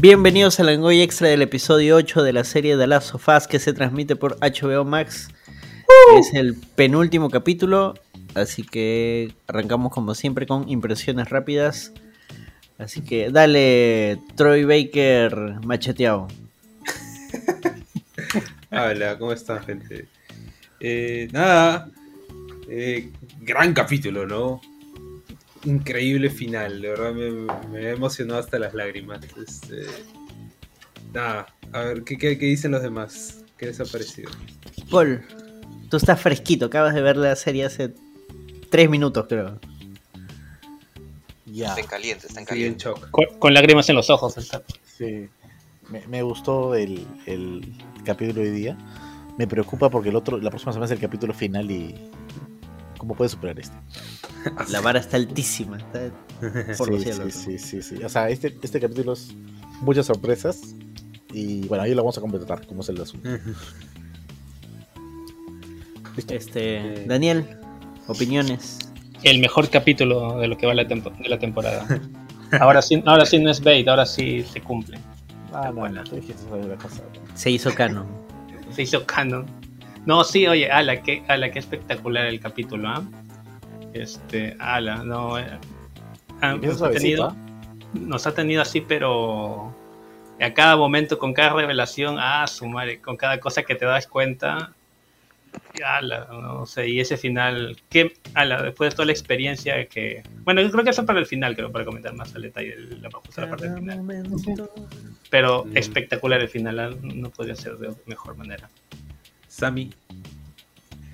Bienvenidos al Langoy Extra del episodio 8 de la serie de Last of Us que se transmite por HBO Max. Es el penúltimo capítulo, así que arrancamos como siempre con impresiones rápidas. Así que dale, Troy Baker macheteado. Hola, ¿cómo están, gente? Eh, nada, eh, gran capítulo, ¿no? Increíble final, de verdad me, me ha emocionado hasta las lágrimas. Este, nada, a ver, ¿qué, qué, qué dicen los demás? ¿Qué les ha parecido? Paul, tú estás fresquito, acabas de ver la serie hace 3 minutos, creo. Ya, Está en caliente, está en Sí, en caliente. shock. Con, con lágrimas en los ojos. está. sí. Me, me gustó el, el capítulo de hoy día. Me preocupa porque el otro, la próxima semana es el capítulo final y. ¿Cómo puede superar este? La vara está altísima. está por los sí, cielos. sí, sí, sí, sí. O sea, este, este capítulo es muchas sorpresas. Y bueno, ahí lo vamos a completar, como es el asunto. Listo. Este, Daniel, opiniones. El mejor capítulo de lo que va la, tempo- de la temporada. Ahora sí, ahora sí no es bait, ahora sí se cumple. Ah, no. Se hizo canon. Se hizo canon. No, sí, oye, ala, qué, ala, qué espectacular el capítulo, ¿ah? Este, ala, no. eh, ah, nos, ha tenido, ¿ah? nos ha tenido así, pero a cada momento, con cada revelación, ah, su madre, con cada cosa que te das cuenta, y ala, no sé, y ese final, que, ala, después de toda la experiencia que. Bueno, yo creo que eso para el final, creo, para comentar más al detalle la, justo la parte del final. Pero Mm. espectacular el final, ah, no podría ser de mejor manera. Sammy.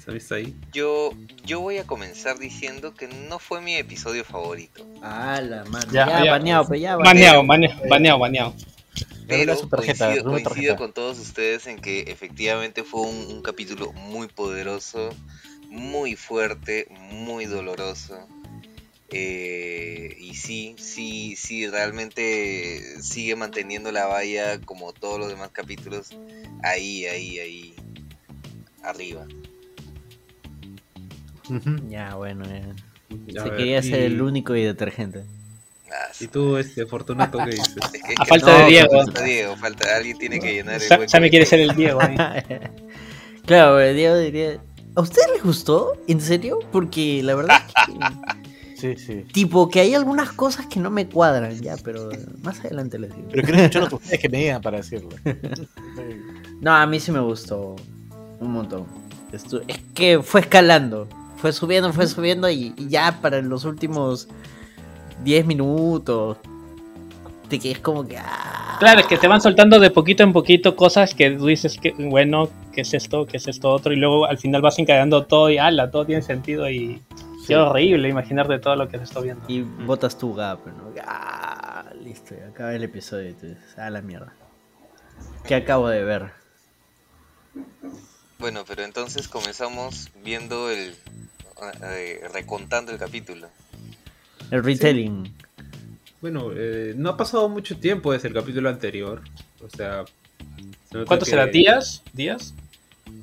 Sammy está ahí. Yo, yo voy a comenzar diciendo que no fue mi episodio favorito. Ah, la madre. Ya, Ya, ya. baneado, pero ya Baneado, baneado, baneado, baneado. Pero tarjeta, coincido, con todos ustedes en que efectivamente fue un, un capítulo muy poderoso, muy fuerte, muy doloroso. Eh, y sí, sí, sí, realmente sigue manteniendo la valla como todos los demás capítulos. Ahí, ahí, ahí. Arriba. Ya, bueno. eh. Se ver, quería ser el único y detergente. Ah, Y tú, este, Fortunato, ¿qué dices? es que- es A que falta no, de Diego. Falta Diego, falta, alguien tiene que llenar el hueco. Sammy quiere ser el Diego. ahí. claro, pero Diego diría. ¿A ustedes les gustó? ¿En serio? Porque la verdad es que. Sí, sí. tipo, que hay algunas cosas que no me cuadran ya, pero más adelante les digo. Pero quiero escuchar lo que ustedes que me digan para decirlo. No, a mí sí me gustó un montón. Estu- es que fue escalando. Fue subiendo, fue subiendo y, y ya para los últimos 10 minutos. De que es como que. ah. Claro, es que te van soltando de poquito en poquito cosas que tú dices que, bueno, ¿qué es esto? ¿Qué es esto otro? Y luego al final vas encadenando todo y ala, todo tiene sentido y Sí. qué horrible imaginarte todo lo que se está viendo. Y botas tu gap, ¿no? Ah, listo, ya acaba el episodio y tú dices, ah, la mierda. ¿Qué acabo de ver? Bueno, pero entonces comenzamos viendo el. eh, recontando el capítulo. El retelling. Bueno, eh, no ha pasado mucho tiempo desde el capítulo anterior. O sea. se nota ¿Cuántos que- será? ¿Días? ¿Días?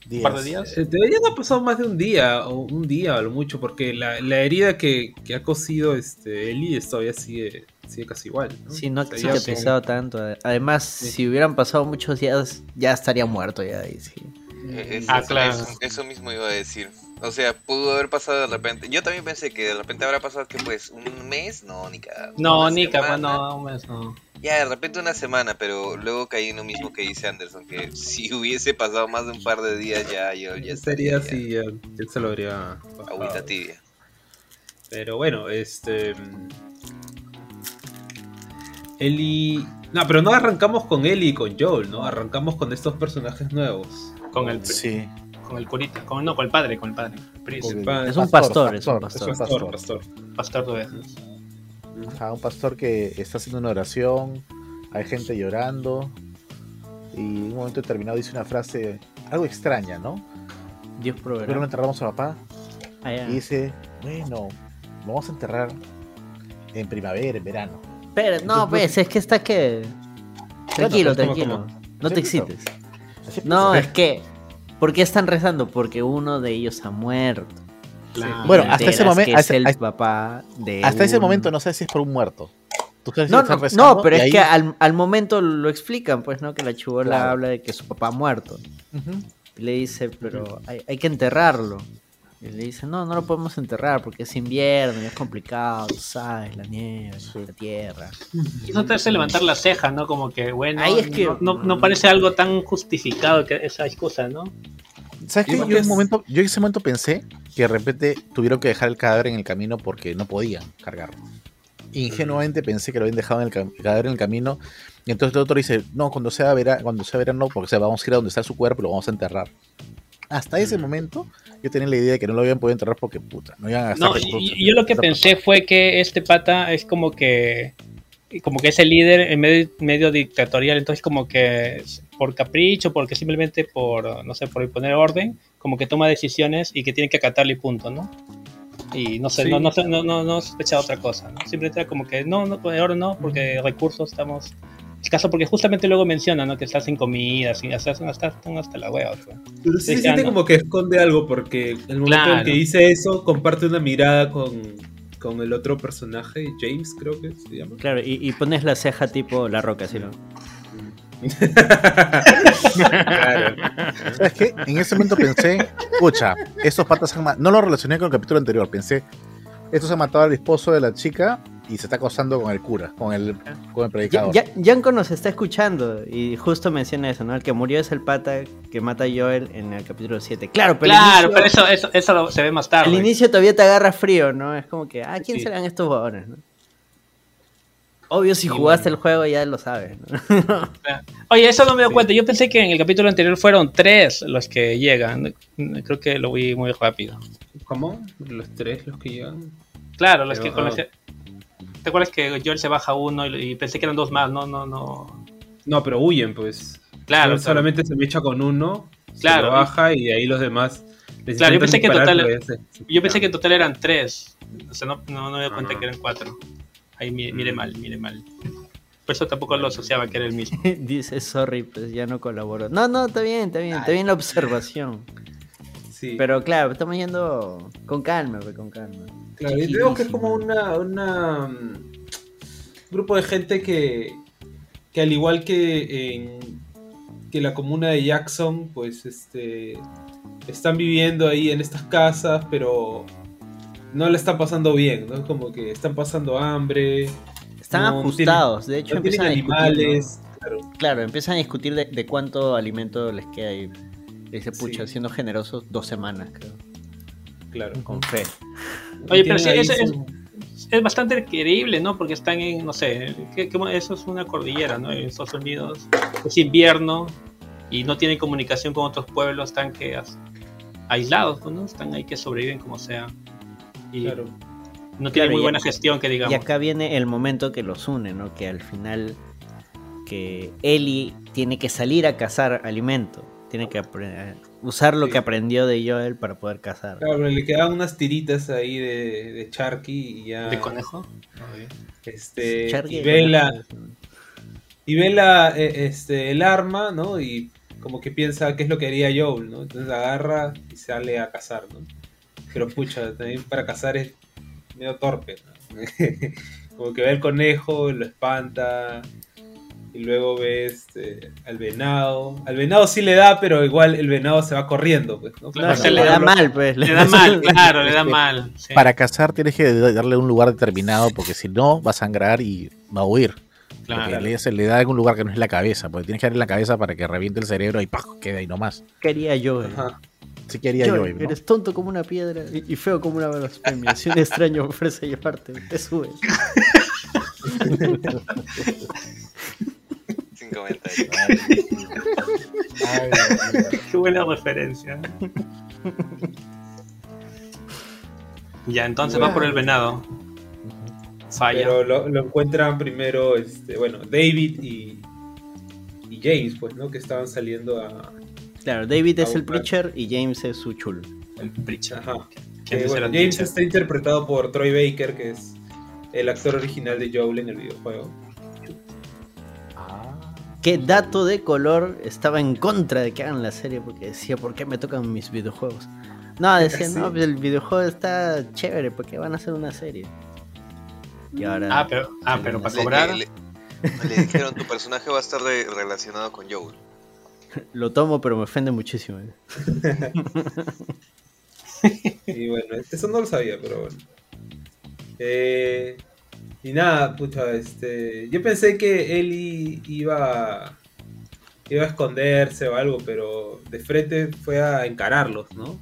Días. par de días? Eh, Debería no ha pasado más de un día, o un día a lo mucho, porque la, la herida que, que ha cosido este Eli todavía sigue, sigue casi igual. ¿no? Sí, no O sea, te ha pesado tanto. Además, Sí. si hubieran pasado muchos días, ya estaría muerto ya. y sí. Eh, es- Ah, eso- claro. Eso, eso mismo iba a decir. O sea, pudo haber pasado de repente. Yo también pensé que de repente habrá pasado que pues un mes, no, ni cada. No, ni semana. no, un mes, no. Ya, de repente una semana, pero luego caí en lo mismo que dice Anderson, que si hubiese pasado más de un par de días ya yo ya Sería estaría así, ya, ya se lo habría bajado. agüita tibia. Pero bueno, este. Eli. No, pero no arrancamos con Eli y con Joel, ¿no? Arrancamos con estos personajes nuevos. Con el, Sí. con el curita, con, no, con el padre, con el padre. El pa- Es un pastor, es un pastor. Es un Pastor, pastor. pastor. pastor de ovejas. Ajá, un pastor que está haciendo una oración, hay gente llorando y en un momento determinado dice una frase algo extraña, ¿no? Dios Pero no proveerá. enterramos a papá Ah, y dice, bueno, vamos a enterrar en primavera, en verano. Pero, no, pues, es que está que. Tranquilo, Bueno, ¿cómo, tranquilo. No te excites. Así No, es que. ¿Por qué están rezando? Porque uno de ellos ha muerto. Claro. Bueno, hasta ese enteras momen- que es hasta- el hasta- papá de. hasta ese momento no sé si es por un muerto. Tú sabes si No, están no, rezando no, pero es ahí- que al, al momento lo explican, pues, ¿no? Que la Claro. habla de que su papá ha muerto. Y le dice, pero hay, hay que enterrarlo. Y le dice, no, no lo podemos enterrar porque es invierno y es complicado, tú sabes, la nieve, la tierra. Y eso te hace levantar la ceja, ¿no? Como que, bueno, Ahí es que- no, no- no parece algo tan justificado que esa excusa, ¿no? ¿Sabes qué? Yo en, es- momento, yo en ese momento pensé que de repente tuvieron que dejar el cadáver en el camino porque no podían cargarlo. Ingenuamente pensé que lo habían dejado en el, cadáver en el camino. Y entonces el otro dice, no, cuando sea verano, cuando sea verano, porque o sea, vamos a ir a donde está su cuerpo y lo vamos a enterrar. Hasta ese momento yo tenía la idea de que no lo habían podido enterrar porque puta, no iban a gastar No, recursos. y- y yo lo que pensé fue que este pata es como que como que es el líder en medio, medio dictatorial, entonces como que por capricho, porque simplemente por, no sé, por imponer orden, como que toma decisiones y que tiene que acatarle y punto, ¿no? Y no sé, Sí. no, no, no, no, no sospecha otra cosa, ¿no? Simplemente era como que no, no, pues ahora no, porque recursos estamos escasos, porque justamente luego menciona, ¿no? Que están sin comida, sin, hasta, hasta, están hasta la hueva. Pero sí se siente como que esconde algo, porque el momento en que dice eso, comparte una mirada con, con el otro personaje, James, creo que se llama. Claro, y, y pones la ceja tipo la roca, ¿sí? ¿no? claro. ¿Sabes qué? En ese momento pensé, pucha, estos patas han No lo relacioné con el capítulo anterior, pensé, estos han matado al esposo de la chica y se está acosando con el cura, con el, con el Ya, predicador. ya- Yanko nos está escuchando y justo menciona eso, ¿no? El que murió es el pata que mata a Joel en el capítulo 7. Claro, pero, Claro, pero eso, eso, eso lo- se ve más tarde. al inicio todavía te agarra frío, ¿no? Es como que, ah, ¿quién Sí. serán estos huevones? no? Obvio, si jugaste bueno. el juego ya lo sabes, ¿no? Oye, eso no me doy cuenta. Yo pensé que en el capítulo anterior fueron tres los que llegan. Creo que lo vi muy rápido. ¿Cómo? Los tres los que llegan. Claro, los Pero, que con los ah. que- ¿Te acuerdas que Joel se baja uno y, y pensé que eran dos más? No, no, no. No, pero huyen, pues. Claro, solamente se me echa con uno, Claro. se baja y ahí los demás. les Claro, yo pensé que en total- se Yo pensé que en total eran tres. O sea, no, no, no me di cuenta Ah. que eran cuatro. Ahí mi- mire Mm. mal, mire mal. Por eso tampoco lo asociaba que era el mismo. Dice, sorry, pues ya no colaboro. No, no, está bien, está bien, está bien la observación. Sí. Pero claro, estamos yendo con calma, pues, con calma. Claro, y veo que es como una, una mm, grupo de gente que, que al igual que en que la comuna de Jackson, pues este están viviendo ahí en estas casas, pero no le están pasando bien, ¿no? Como que están pasando hambre, Están No, ajustados, de hecho no empiezan a discutir, claro. Claro, empiezan a discutir de, de cuánto alimento les queda y dice, pucha, Sí. siendo generosos, dos semanas, creo. claro. Con fe. Oye, pero sí, es, es- su- es bastante creíble, ¿no? Porque están en, no sé, ¿qué- qué- eso es una cordillera, ¿no? En Estados Unidos es invierno y no tienen comunicación con otros pueblos, están que as- aislados, ¿no? Están ahí que sobreviven como sea. Y claro. no tienen Claro, muy y- buena gestión, que digamos. Y acá viene el momento que los une, ¿no? Que al final que Ellie tiene que salir a cazar alimento. Tiene que apre- usar lo Sí. que aprendió de Joel para poder cazar. Claro, pero le quedaban unas tiritas ahí de, de Charky y ya. ¿De conejo? Este, Charlie y de ve la, conejos, ¿no? y ve la, eh, este, el arma, ¿no? Y como que piensa qué es lo que haría Joel, ¿no? Entonces agarra y sale a cazar, ¿no? Pero pucha, también para cazar es medio torpe, ¿no? como que ve el conejo, lo espanta, y luego ve este, al venado. Al venado sí le da, pero igual el venado se va corriendo, pues, ¿no? Claro, se le da mal, pues. Le da mal, claro, le da mal. sí. Para cazar tienes que darle un lugar determinado porque si no va a sangrar y va a huir. Claro. Porque le, se le da algún lugar que no es la cabeza, porque tienes que darle la cabeza para que reviente el cerebro y ¡pah! queda ahí nomás. Quería Joel. Ajá. Sí quería yo, Joel, ¿no? eres tonto como una piedra y y feo como una blasfemia. Si un extraño ofrece llevarte, te subes. Sin comentarios. Qué buena referencia. ya, entonces va por el venado. Falla. Pero lo, lo encuentran primero, este, bueno, David y, y James, pues, ¿no? Que estaban saliendo a... Claro, David es el preacher y James es su chul. el Preacher. Ajá. ¿Quién Eh, bueno, James Preacher? está interpretado por Troy Baker, que es el actor original de Joel en el videojuego. ¿Qué dato de color estaba en contra de que hagan la serie? Porque decía, ¿por qué me tocan mis videojuegos? No, decía, Sí. no, el videojuego está chévere, ¿por qué van a hacer una serie? Y ahora Ah, pero, ah, pero para cobrar. le- le- le dijeron, tu personaje va a estar re- relacionado con Joel. lo tomo, pero me ofende muchísimo. Y bueno, eso no lo sabía, pero bueno. Eh, y nada, pucha, este. Yo pensé que Eli iba. iba a esconderse o algo, pero de frente fue a encararlos, ¿no?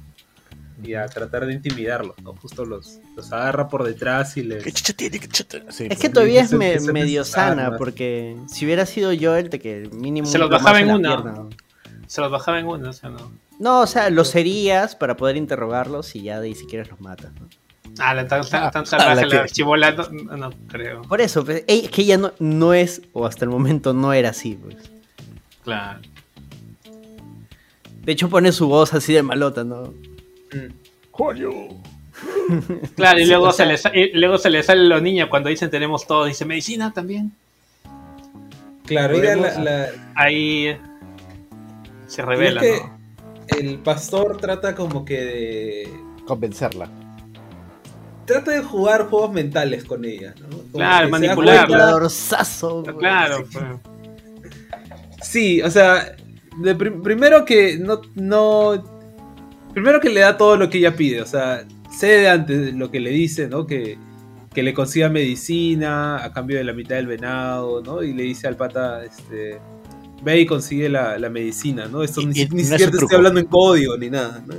Y a tratar de intimidarlos, ¿no? Justo los, los agarra por detrás y les. ¿Qué chucha tiene? ¿Qué chucha? Sí, Es pues. que todavía es me- medio sana, porque si hubiera sido Joel, de que mínimo. Se los bajaba en una. la pierna, ¿no? Se los bajaba en uno, o sea, no. No, o sea, los herías para poder interrogarlos y ya de ahí si quieres los matas. ¿no? Ah, la tan, tan, tan Ah, la la que- chivola, no, creo. Por eso, pues, es que ella no, no es, o hasta el momento no era así, pues. Claro. De hecho pone su voz así de malota, ¿no? Mm. Claro, y Sí, luego, o se sea- le y luego se le salen los niños cuando dicen tenemos todo. Dice medicina también. Claro, la- la, Ahí se revela, Y es que- ¿no? el pastor trata como que de. Convencerla. Trata de jugar juegos mentales con ella, ¿no? Como Claro, pues. Claro, pues. Sí, o sea, de prim- primero que no, no. Primero que le da todo lo que ella pide, o sea, cede ante lo que le dice, ¿no? Que, que le consiga medicina a cambio de la mitad del venado, ¿no? Y le dice al pata, este. Ve y consigue la, la medicina, ¿no? Esto Y- ni, y ni no es siquiera te estoy hablando en código ni nada, ¿no?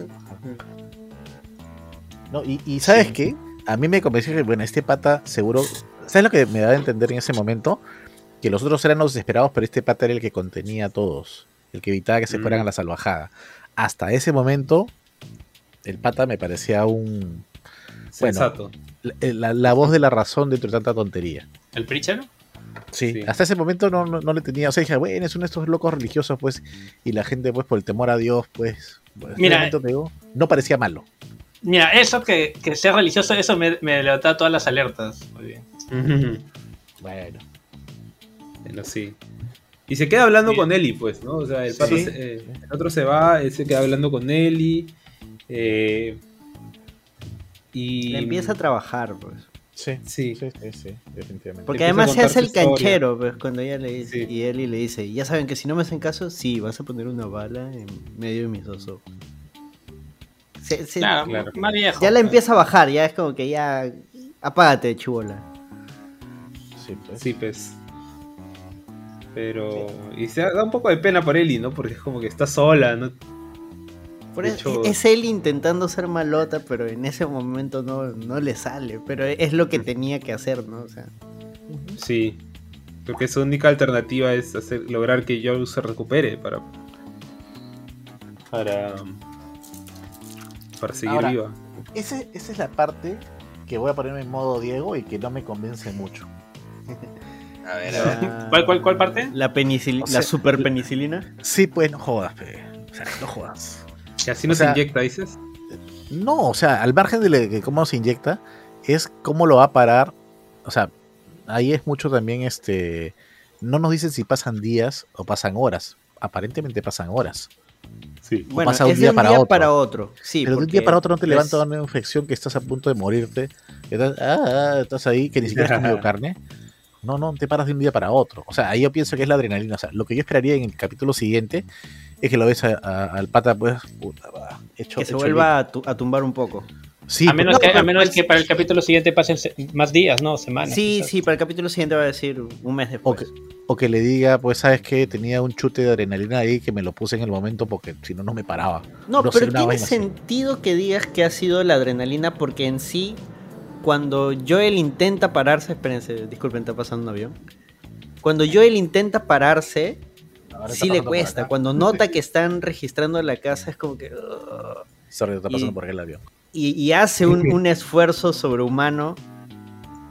No, y, y ¿sabes qué? A mí me convenció que, bueno, este pata seguro... ¿Sabes lo que me da a entender en ese momento? Que los otros eran los desesperados, pero este pata era el que contenía a todos. El que evitaba que se fueran Mm. a la salvajada. Hasta ese momento, el pata me parecía un... Bueno. Sensato. La, la- la voz de la razón dentro de tanta tontería. ¿El preacher? Sí, Sí. hasta ese momento no, no, no le tenía... O sea, dije, bueno, es uno de estos locos religiosos, pues, y la gente, pues, por el temor a Dios, pues... pues, Mira, digo, no parecía malo. Mira, eso que, que sea religioso, eso me, me levanta todas las alertas. Muy bien. Bueno. Bueno, sí. Y se queda hablando con Eli, pues, ¿no? O sea, el, Sí. pato se- eh, el otro se va, él se queda hablando con Eli. eh, y. Le empieza a trabajar, pues. Sí, Sí. sí, sí, sí, definitivamente. Porque además se hace el historia. canchero, pues, cuando ella le dice, Sí. y Eli le dice, ya saben que si no me hacen caso, sí, vas a poner una bala en medio de mis dos ojos. Se- se- Claro, claro. más viejo. ya la empieza a bajar, ya es como que ya, apágate, chibola. Sí, pues. Sí, pues. Pero. Y se da un poco de pena por Eli, ¿no? Porque es como que está sola, ¿no? Por hecho- es él intentando ser malota, pero en ese momento no, no le sale. Pero es lo que tenía que hacer, ¿no? O sea, Sí. Porque su única alternativa es hacer, lograr que Joe se recupere para. Para. Para seguir Ahora, viva. Ese- esa es la parte que voy a ponerme en modo Diego y que no me convence mucho. A ver, a ver. ¿Cuál, cuál, cuál parte? La, penicil- O sea, la super penicilina. Sí, pues no jodas, pe. O sea, no jodas. Que así no o sea- se inyecta, dices. No, o sea, al margen de le- de cómo se inyecta, es cómo lo va a parar. O sea, ahí es mucho también este. No nos dicen si pasan días o pasan horas. Aparentemente pasan horas. Sí. Bueno, pasa un es día de un para día otro. para otro. Sí, Pero de un día para otro no te es- levanta una infección que estás a punto de morirte. que Estás, ah, ah, estás ahí, que ni siquiera has comido carne. No, no, te paras de un día para otro. O sea, ahí yo pienso que es la adrenalina. O sea, lo que yo esperaría en el capítulo siguiente es que lo ves a- a- al pata, pues, puta, va, hecho, Que se hecho vuelva a, tu- a tumbar un poco. Sí, a menos, que, a menos que para el capítulo siguiente pasen se- más días, ¿no? Semanas. Sí, quizás. sí, para el capítulo siguiente va a decir un mes o, después. que, o que le diga, pues, sabes que tenía un chute de adrenalina ahí que me lo puse en el momento porque si no, no me paraba. No, pero tiene así. sentido que digas que ha sido la adrenalina porque en sí, cuando Joel intenta pararse, espérense, disculpen, está pasando un avión. Cuando Joel intenta pararse, Ahora sí le cuesta. Cuando nota que están registrando la casa es como que... "Ugh". Sorry, está pasando y- por el avión. Y, y hace un, un esfuerzo sobrehumano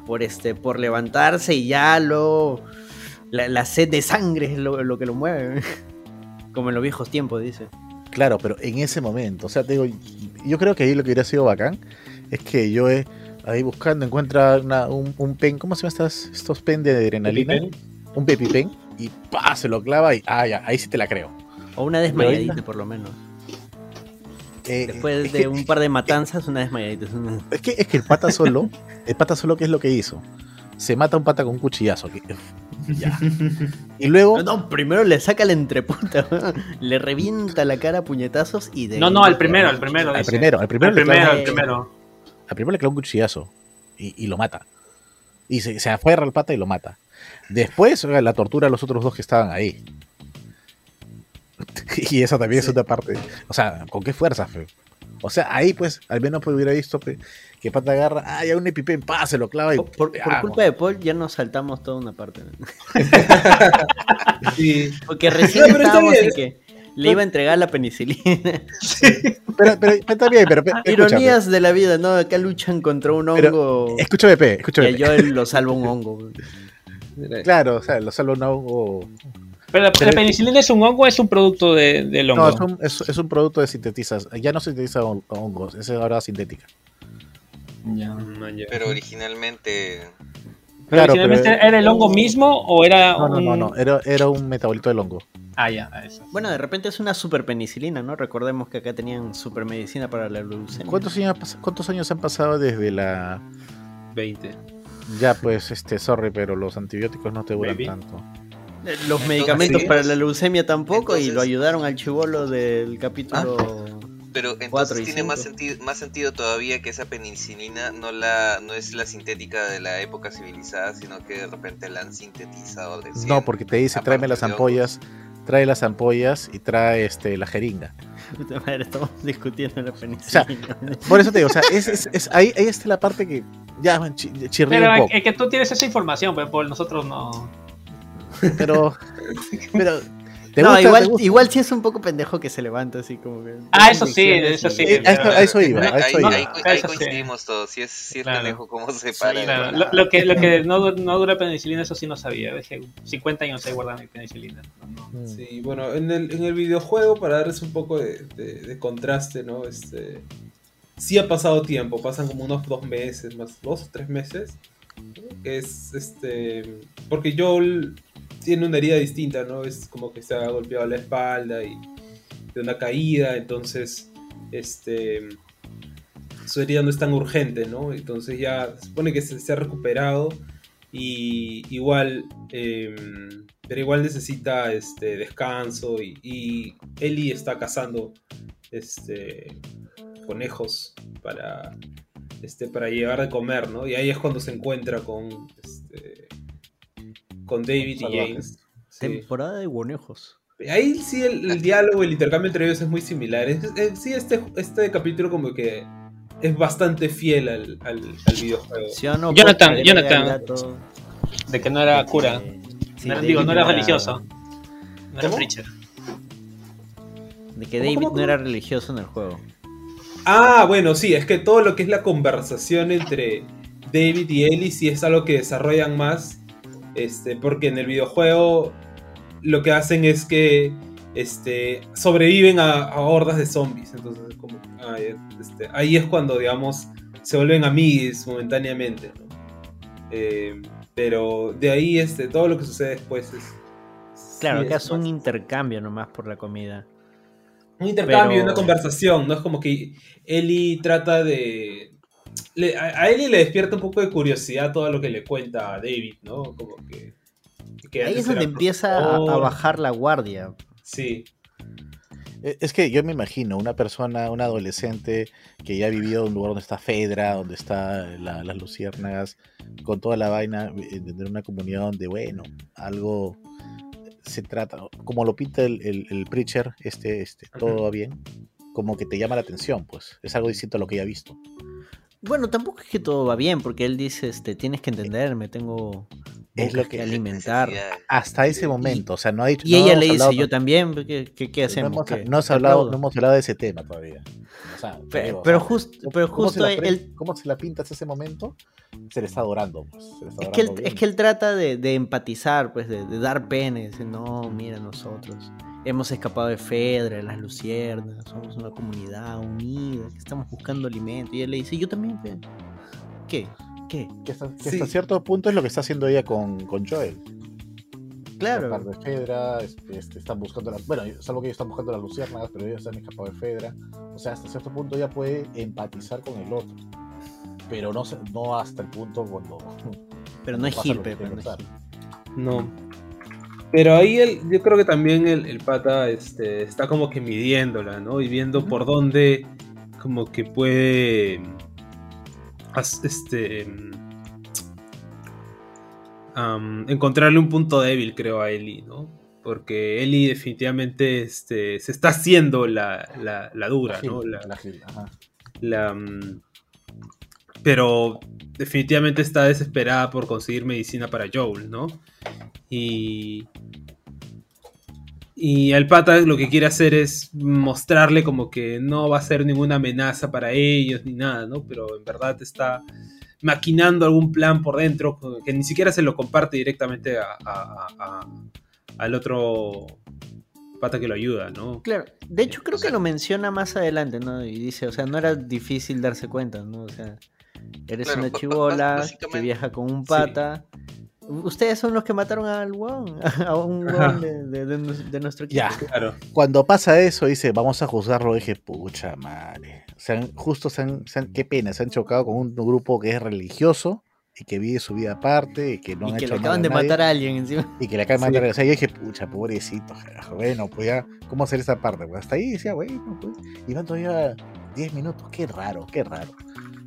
por este por levantarse y ya lo la, la sed de sangre es lo, lo que lo mueve como en los viejos tiempos dice Claro, pero en ese momento, o sea, te digo, yo creo que ahí lo que hubiera sido bacán es que yo eh, ahí buscando encuentra una- un, un pen, ¿cómo se llaman estas, estos pen de adrenalina? Un pepipen y pa, se lo clava y ah, ya, ahí sí te la creo. o una desmayadita por lo menos Eh, después es de que- un par de matanzas una desmayadita Es que, es que el pata solo, el pata solo, ¿qué es lo que hizo? se mata un pata con un cuchillazo. que- ya. Y luego, No, primero le saca la entreputa, weón. le revienta la cara a puñetazos y de No, no, al primero, al primero. al primero, al primero, Al primero, al primero. al primero le clava un cuchillazo y, y lo mata. Y se, se aferra al pata y lo mata. Después, la tortura a los otros dos que estaban ahí. Y eso también es otra parte. O sea, ¿con qué fuerza, fe? O sea, ahí pues, al menos pues, hubiera visto pe, que pata agarra, ah, ya un EpiPen, pa, se lo clava y. Por, por- por ah, culpa de Paul ya nos saltamos toda una parte. ¿no? Sí. Porque recién No, pero estábamos en que le iba a entregar la penicilina. Pero, pero, está bien, pero. pe- escúchame. Ironías de la vida, ¿no? Acá luchan contra un Pero, hongo Escúchame, pe, y escúchame. pe. Joel lo salva un hongo. Claro, o sea, lo salva un hongo. Pero la, Pero- la penicilina es un hongo o es un producto de, del hongo. No, es un, es, es un producto de sintetizas. Ya no sintetiza hon- hongos, es ahora sintética. Ya. Mm, ya. Pero originalmente. Pero Claro, originalmente pero- ¿Era el hongo mismo o era No, no, un... no, no. Era, era un metabolito del hongo. Ah, ya, eso. Bueno, de repente es una super penicilina, ¿no? Recordemos que acá tenían super medicina para la leucemia. ¿Cuántos años, ¿Cuántos años han pasado desde la. 20. Ya, pues, este, sorry, pero los antibióticos no te duran Maybe. tanto. Los medicamentos para la leucemia tampoco y lo ayudaron al chivolo del capítulo. Pero Cuatro entonces tiene más sentido, más sentido todavía que esa penicilina no la no es la sintética de la época civilizada, sino que de repente la han sintetizado recién. No, porque te dice, tráeme las ampollas, trae las ampollas y trae este, la jeringa. Puta madre, estamos discutiendo la penicilina. Por eso te digo, o sea, es, es- es- ahí, ahí está la parte que ya Pero un es poco. es que tú tienes esa información, pues Paul, nosotros no. Pero, pero, ¿te no, gusta, igual, te gusta? igual sí es un poco pendejo que se levanta así como que. Ah, eso sí, eso sí. Eh, a, eso, a eso iba, a eso ahí- iba. ahí- No, ahí eso sí. coincidimos todos. Si es, si es Claro. pendejo, ¿cómo se Sí, para? Claro, lo, lo que, lo que no, no dura penicilina, eso sí no sabía. Dejé 50 años ahí guardando mi penicilina. No, no. Mm. Sí, bueno, en el, en el videojuego, para darles un poco de, de- de contraste, ¿no? Este, sí ha pasado tiempo, pasan como unos dos meses, más dos o tres meses. Es este. Porque Joel tiene una herida distinta, ¿no? Es como que se ha golpeado la espalda y de una caída, entonces. Este. Su herida no es tan urgente, ¿no? Entonces ya se supone que se, ha recuperado y igual. em, pero igual necesita este descanso y, y Ellie está cazando este conejos para este para llevar de comer, ¿no? Y ahí es cuando se encuentra con con David y. James. Sí. Temporada de conejos. Ahí sí el, el diálogo, el intercambio entre ellos es muy similar. Es- es- sí, este, este capítulo como que es bastante fiel al, al, al videojuego. ¿Sí o no? Jonathan, Jonathan. De que no era de que- cura. sí, No digo, no era religioso. No era preacher. De que ¿Cómo, David cómo, no era religioso en el juego. Ah, bueno, sí, es que todo lo que es la conversación entre David y Ellie sí es algo que desarrollan más. Este, porque en el videojuego lo que hacen es que este, sobreviven a, a hordas de zombies. Entonces, como, ah, este, ahí es cuando, digamos, se vuelven amigos momentáneamente. ¿no? Eh, pero de ahí este, todo lo que sucede después es. Claro, sí acá es es un más- intercambio nomás por la comida. un intercambio, Pero- una conversación, no es como que Ellie trata de... le- a, a Ellie le despierta un poco de curiosidad todo lo que le cuenta a David, ¿no? Como que... que Ahí es donde empieza a, bajar la guardia. Sí, Eh, Es que yo me imagino una persona, un adolescente que ya ha vivido en un lugar donde está Fedra, donde está la- las luciérnagas, con toda la vaina, eh, de una comunión donde, bueno, algo se trata, como lo pinta el, el, el preacher, este, este, todo va bien, como que te llama la atención, pues, es algo distinto a lo que ya ha visto. Bueno, tampoco es que todo va bien, porque él dice, este, tienes que entenderme, tengo Es bocas lo que- que alimentar. Hasta ese momento, o sea, no ha dicho... Y no ella le dice, yo también, ¿qué, qué, qué no hacemos? hemos, ¿Qué? no hemos ¿Te hablado, no hemos hablado de ese tema todavía. O sea, pero, sea, justo, ¿cómo- pero cómo se justo la pre- él, ¿Cómo se la pintas ese momento? Se le está adorando, pues. Se le está es que él, es que él trata de, de empatizar, pues, de, de dar decir, no, mira nosotros. Hemos escapado de Fedra, de las Luciernas, somos una comunidad unida, que estamos buscando alimento. Y él le dice, yo también, pe". ¿qué? ¿Qué? Que hasta, que Sí. hasta cierto punto es lo que está haciendo ella con, con Joel. Claro. Escapar de Fedra, este, este, están buscando las. Bueno, salvo que ellos están buscando las luciérnagas, pero ellos se han escapado de Fedra. O sea, hasta cierto punto ella puede empatizar con el otro. Pero no, no hasta el punto cuando. Pero no es pero no. No. Pero ahí el, yo creo que también el, el pata este, está como que midiéndola, ¿no? Y viendo por dónde como que puede este am, encontrarle un punto débil, creo, a Ellie, ¿no? Porque Ellie definitivamente este, se está haciendo la, la, la dura, La ¿no? Gil, La- la Gil, ajá. la, mm, pero definitivamente está desesperada por conseguir medicina para Joel, ¿no? Y. Y el pata lo que quiere hacer es mostrarle como que no va a ser ninguna amenaza para ellos ni nada, ¿no? Pero en verdad está maquinando algún plan por dentro que ni siquiera se lo comparte directamente a- a- a- a- al otro pata que lo ayuda, ¿no? Claro, de hecho creo O sea- que lo menciona más adelante, ¿no? Y dice, o sea, no era difícil darse cuenta, ¿no? O sea, eres Claro, una chivola que viaja con un pata. Ustedes son los que mataron al huevón, a un huevón de, de- de nu- de nuestro equipo. Ya. Claro. Cuando pasa eso, dice, vamos a juzgarlo, dije, pucha madre. Se han- justo se han, se han- qué pena, se han chocado con un grupo que es religioso y que vive su vida aparte y que no y han que hecho le nada acaban de nadie, matar a alguien encima. y que le acaban de Sí. matar. O sea, yo dije, pucha, pobrecito. carajo, Bueno, pues ya, ¿cómo hacer esa parte? Pues hasta ahí decía, bueno, pues. Y van todavía 10 minutos, qué raro, qué raro.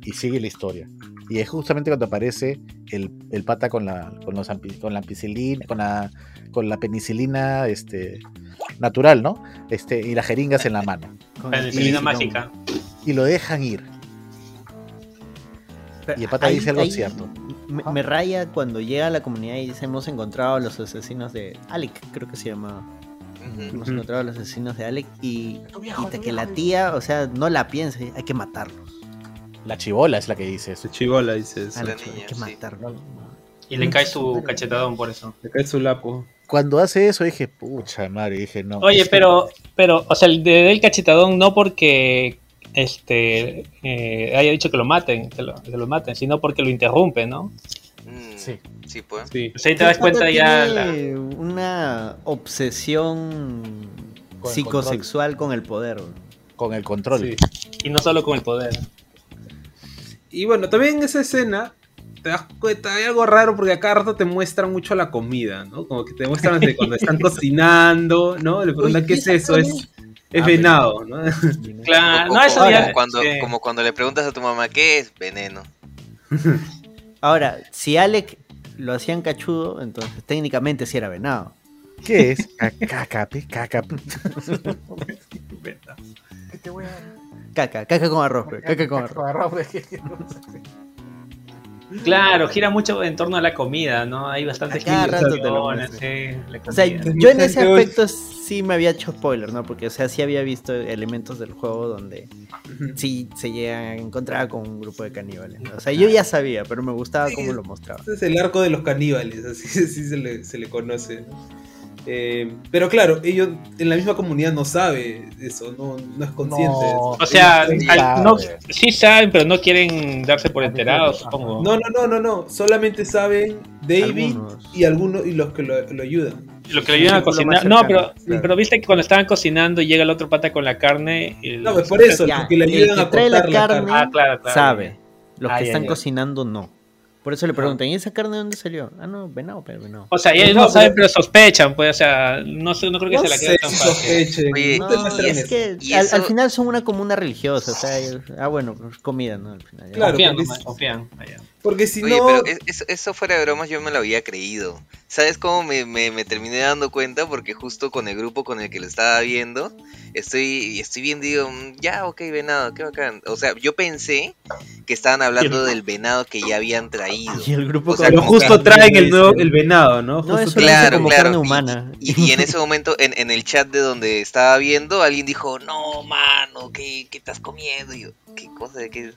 Y sigue la historia. Y es justamente cuando aparece el, el pata con la, con los con la ampicilina, con la, con la penicilina este, natural, ¿no? Este, y las jeringas en la mano. Con el Penicilina mágica. Y lo dejan ir. Pero Y el pata ahí- dice algo ahí cierto. Me, me raya cuando llega a la comunidad y dice, hemos encontrado a los asesinos de Alec, creo que se llamaba. Hemos encontrado a los asesinos de Alec y, viejo, y tu que la tía, o sea, no la piense, hay que matarlos. La chivola es la que dice eso. Se chivola, dice eso. A la La niña, que sí. matarlos. Y le cae su cachetadón por eso. Le cae su lapo. Cuando hace eso dije, pucha madre, dije, no. Oye, pero, pero, o sea, el de el cachetadón no porque este eh, haya dicho que lo maten, que lo, que lo maten, sino porque lo interrumpe, ¿no? Mm, Sí. Sí, pues. Sí. O sea, ahí te das cuenta ya la- una obsesión Con el psicosexual con el poder. Con el control. sí. y no solo con el poder. Y bueno, también en esa escena te das cuenta, hay algo raro porque a cada rato te muestran mucho la comida, ¿no? Como que te muestran desde cuando están cocinando, ¿no? Le preguntan Uy, qué es eso, es, Ah, venado, ¿no? Claro, O- no, eso como, ya. cuando, sí. como cuando le preguntas a tu mamá qué es veneno. Ahora, si Alec lo hacían cachudo, entonces técnicamente sí era venado. ¿Qué es? Caca, pe, caca. pe. ¿Qué te voy a Caca, caca con arroz, caca con arroz. arroz? Claro, gira mucho en torno a la comida, ¿no? Hay bastantes A cada rato te lo ilustraciones, muestra. sí, O sea, yo en ese aspecto sí me había hecho spoiler, ¿no? Porque, o sea, sí había visto elementos del juego donde sí se llegan a encontrar con un grupo de caníbales. ¿no? O sea, yo ya sabía, pero me gustaba cómo lo mostraba. Este es el arco de los caníbales, así, así se, le, se le conoce. ¿no? Eh, pero claro, ellos en la misma comunidad no sabe eso, no, no es consciente de eso. O sea, al- no, sí saben, pero no quieren darse por enterados, supongo. no, no, no, no, no, solamente saben David Algunos. y algunos y los que lo, lo ayudan. Lo que le ayudan a lo cocinar. No, pero, claro. pero viste que cuando estaban cocinando llega el otro pata con la carne. Y No, pues por eso, Ya, porque le el ayudan que a la cortar la carne- carne. Ah, claro, claro. Sabe. Los Ah, que ya, están ya. cocinando no. Por eso le preguntan, ¿y esa carne de dónde salió? Ah, no, venado, pero venado. O sea, ellos No, saben, pero sospechan, pues, o sea, no, sé, no creo que No se la quede tan fácil. sospechen. Oye, no es que Y al, final son una comuna religiosa, o sea, ellos- ah, bueno, pues comida, ¿no? Al final, ya. Claro, confían, nomás, confían. allá. Porque si Oye, no. pero es- eso, eso fuera de bromas yo me lo había creído. ¿Sabes cómo me, me, me terminé dando cuenta? Porque justo con el grupo con el que lo estaba viendo, estoy, estoy viendo y digo, "Mm, ya, ok, venado, qué bacán. O sea, yo pensé que estaban hablando del venado que ya habían traído. Y el grupo O sea, pero justo traen el, nuevo, el venado, ¿no? No, Justo eso Claro, como claro. carne y- humana. Y, y en ese momento, en, en el chat de donde estaba viendo, alguien dijo, no, mano, ¿qué, qué estás comiendo? Y yo, ¿qué cosa de qué?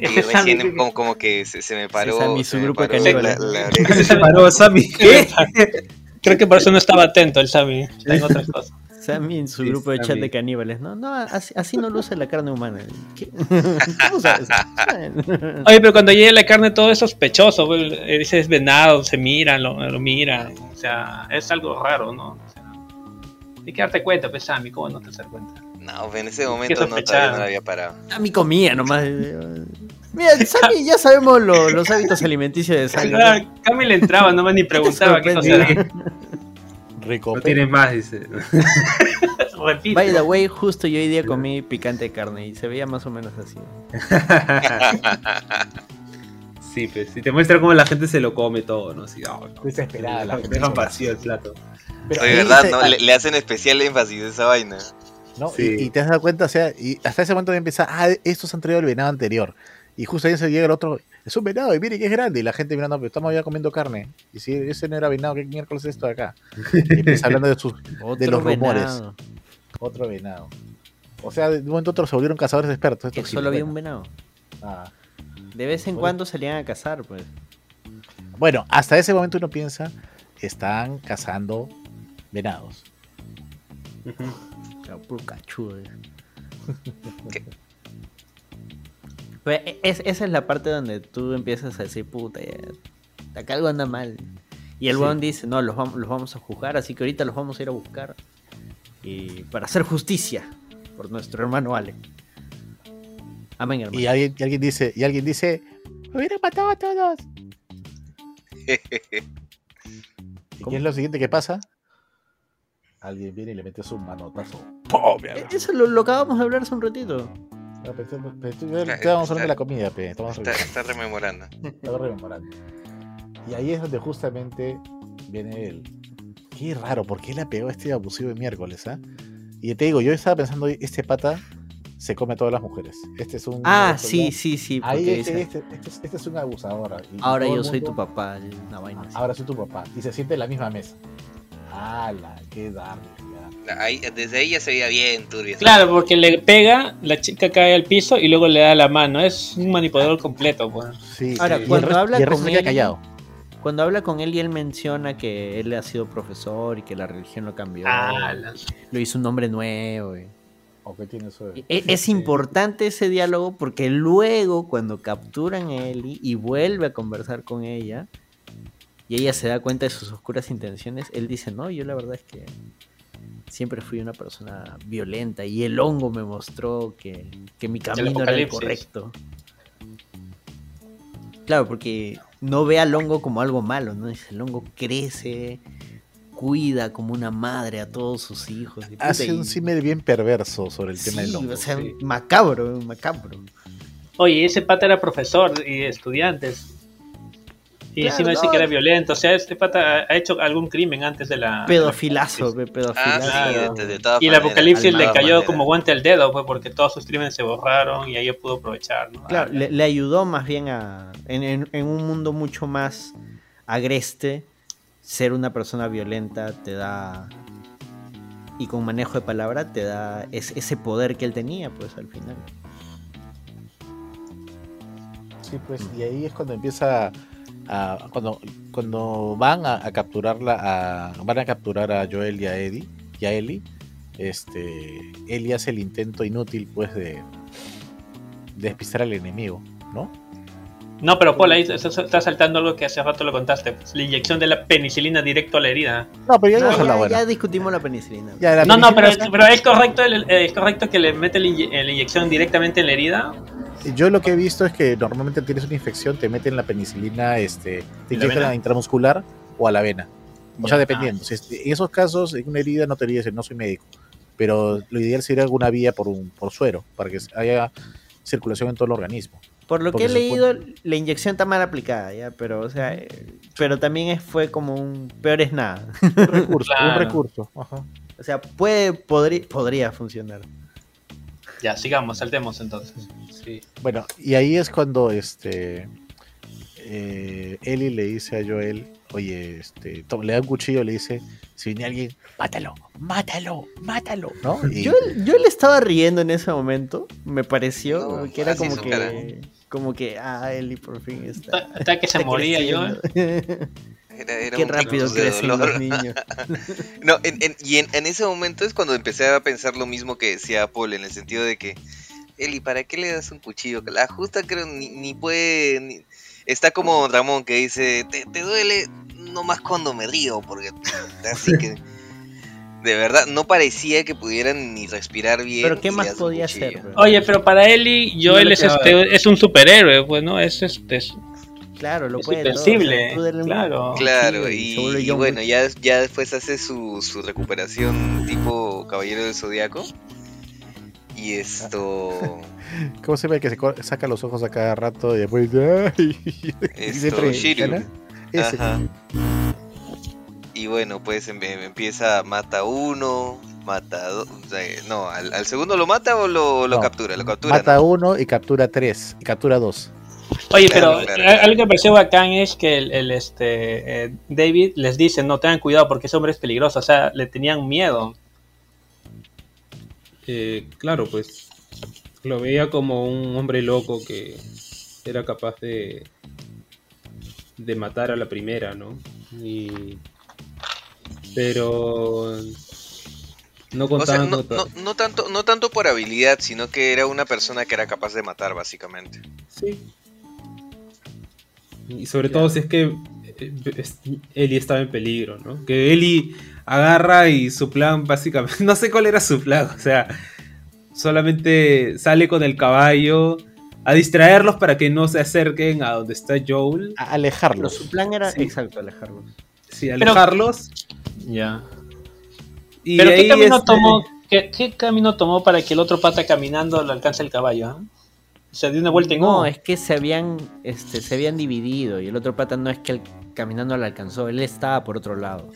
Y Ese Sammy recién como, como que se, se me paró, Sammy, su grupo de paró caníbales. la- la oreja. Se paró Sammy. ¿Qué? Creo que por eso no estaba atento el Sammy. Otras cosas. Sammy en su Sí, grupo de chat de caníbales. No, no, así, así no luce la carne humana. ¿Qué? ¿Cómo sabes? Oye, pero cuando llega la carne todo es sospechoso. eh, Dice es venado, se miran, lo, lo miran. O sea, es algo raro, ¿no? O sea, hay que darte cuenta, pues, Sammy, ¿cómo no te das cuenta? No, en ese momento no, sospechar. todavía no la había parado. A mi comida nomás. Mira, Sammy, ya sabemos lo- los hábitos alimenticios de Sammy. Claro, Cami le entraba, nomás ni preguntaba qué cosa era. Rico. No tiene más, dice. Repite. By the way, justo yo hoy día comí picante de carne y se veía más o menos así. Sí, pues, si te muestra cómo la gente se lo come todo, ¿no? Así, oh, no. Desesperada la gente. Dejan vacío el plato. Pero De verdad, ¿no? Le, le hacen especial énfasis a esa vaina. ¿No? Sí. Y, y te has dado cuenta, o sea, y hasta ese momento ya empieza, ah, estos han traído el venado anterior. Y justo ahí se llega el otro, es un venado, y mire que es grande. Y la gente mirando, pero estamos ya comiendo carne. Y si ese no era venado, ¿qué miércoles es esto de acá? Y empieza hablando de, sus, los rumores. venado. otro venado. O sea, de un momento a otro se volvieron cazadores expertos. Solo había un venado. Ah. De vez en Bueno. cuando salían a cazar, pues. Bueno, hasta ese momento uno piensa, están cazando venados. Claro, puro. Pues, e- es- esa es la parte donde tú empiezas a decir, puta, ya, acá algo anda mal. Y el Sí. weón dice, no, los vamos, los vamos a juzgar, así que ahorita los vamos a ir a buscar. Y para hacer justicia por nuestro hermano Ale. Amén, hermano. Y alguien, y alguien dice, y alguien dice, me hubieran matado a todos. ¿Y qué es lo siguiente que pasa? Alguien viene y le mete su manotazo. ¡Pum! Eh, Eso lo, lo acabamos de hablar hace un ratito. No, pero pero esto- ya estábamos hablando de la comida, pe. Estamos Está, está rememorando. estamos rememorando. Y ahí es donde justamente viene él. Qué raro, ¿por qué le pegó este abusivo de miércoles, ah? Y te digo, yo estaba pensando, este pata se come a todas las mujeres. Este es un. Ah, sí, sí, sí. Ahí este, este, este es, este es un abusador. y ahora yo el soy mundo- tu papá. Una vaina así. Ahora soy tu papá. Y se siente en la misma mesa. ¡Hala! ¡Qué darle! Ahí, desde ahí ya se veía bien turbio. Claro, porque le pega, la chica cae al piso y luego le da la mano. Es un manipulador completo, pues. Sí, Ahora, cuando habla y el con él- callado. Cuando habla con él y él menciona que él ha sido profesor y que la religión lo cambió, Ah, la- lo hizo un nombre nuevo. y- ¿O qué tiene eso de- E- Es importante ese diálogo porque luego cuando capturan a Ellie y vuelve a conversar con ella y ella se da cuenta de sus oscuras intenciones, él dice, no, yo la verdad es que siempre fui una persona violenta y el hongo me mostró que, que mi camino era el correcto. Claro, porque no ve al hongo como algo malo, ¿no? Dice, el hongo crece, cuida como una madre a todos sus hijos. y Hace y- un símil bien perverso sobre el tema del hongo. o sea, sí. macabro, macabro. Oye, ese pata era profesor y estudiantes. Y Claro, encima dice no. que era violento. O sea, este pata ha hecho algún crimen antes de la. Pedofilazo, pe, Ah, pedofilazo. sí, de, de- de todas Y el apocalipsis le cayó como guante al dedo, pues, porque todos sus crímenes se borraron y ahí pudo aprovechar, ¿no? Claro, Ah, le, le ayudó más bien a. En, en- en un mundo mucho más agreste, ser una persona violenta te da. Y con manejo de palabra te da es- ese poder que él tenía, pues al final. Sí, pues, y ahí es cuando empieza a, cuando, cuando van a, a capturarla, a, van a capturar a Joel y a Eddie, y a Ellie, este, Ellie hace el intento inútil, pues, de, de despistar al enemigo, ¿no? No, pero Paul, ahí está está saltando algo que hace rato lo contaste. pues, la inyección de la penicilina directo a la herida. No, pero ya Ah, la ya, discutimos la penicilina. Ya, la No, no, pero, penicilina- pero es correcto el- eh, es correcto que le mete la, inye- la inyección directamente en la herida. Yo lo que he visto es que normalmente tienes una infección, te meten la penicilina, este, te ¿En la inyectan la intramuscular o a la vena. O Ya. sea, dependiendo. Si en esos casos, en una herida no te diría decir, no soy médico. Pero lo ideal sería alguna vía por un por suero, para que haya circulación en todo el organismo. Por lo que he leído, la inyección está mal aplicada, ya, pero, o sea, eh, pero también fue como un peor es nada. Un recurso, un recurso. Ajá. O sea, puede, podría, podría funcionar. Ya, sigamos, saltemos entonces. Sí. Bueno, y ahí es cuando este eh, Ellie le dice a Joel, oye, este, le da un cuchillo, le dice, si viene alguien, mátalo, mátalo, mátalo, ¿no? Y- Yo, yo le estaba riendo en ese momento, me pareció No, que era como cara. que, como que, ah, Eli por fin está. Hasta hasta que se está moría yo. creciendo. Era, era Qué un rápido crecen los niños. No, en- en- y en, en ese momento es cuando empecé a pensar lo mismo que decía Paul, en el sentido de que, Eli, ¿para qué le das un cuchillo? La justa creo ni, ni puede... ni- Está como Ramón que dice, te, te duele nomás cuando me río, porque así que... De verdad, no parecía que pudieran ni respirar bien. Pero ¿qué más podía hacer? bro? Oye, pero para Ellie, Joel le es, este, es un superhéroe, pues, ¿no? Es este. es- Claro, lo Es puede o sea, un claro. Claro, y, y bueno, ya, ya después hace su, su recuperación tipo Caballero del Zodiaco. Y esto. ¿Cómo se ve que se saca los ojos a cada rato y después y Esto, siempre Shiryu. gana? Ese. Ajá. Y bueno, pues em- em- empieza, mata uno, mata dos. No, al, al segundo lo mata o lo, lo No, captura, lo captura. Mata ¿no? uno y captura tres. Y captura dos. Oye, Claro, pero claro. a- algo que me pareció bacán es que el, el, este eh, David les dice, no tengan cuidado porque ese hombre es peligroso, o sea, le tenían miedo. Eh, claro, pues lo veía como un hombre loco que era capaz de de matar a la primera, ¿no? Y pero no O sea, contaban no, con- no, no tanto, no tanto por habilidad, sino que era una persona que era capaz de matar, básicamente. Sí. Y sobre todo si es que eh, Ellie estaba en peligro, ¿no? Que Ellie agarra y su plan básicamente, no sé cuál era su plan, o sea, solamente sale con el caballo a distraerlos para que no se acerquen a donde está Joel, A Pero alejarlos. su plan era Sí. exacto, alejarlos. sí, Pero- alejarlos. Ya. Y Pero de ¿qué ahí, camino este, tomó? ¿Qué, qué camino tomó para que el otro pata caminando le alcance el caballo? ah? O sea, dio una vuelta en No, es que se habían, este, se habían dividido y el otro pata no es que él caminando lo alcanzó, él estaba por otro lado.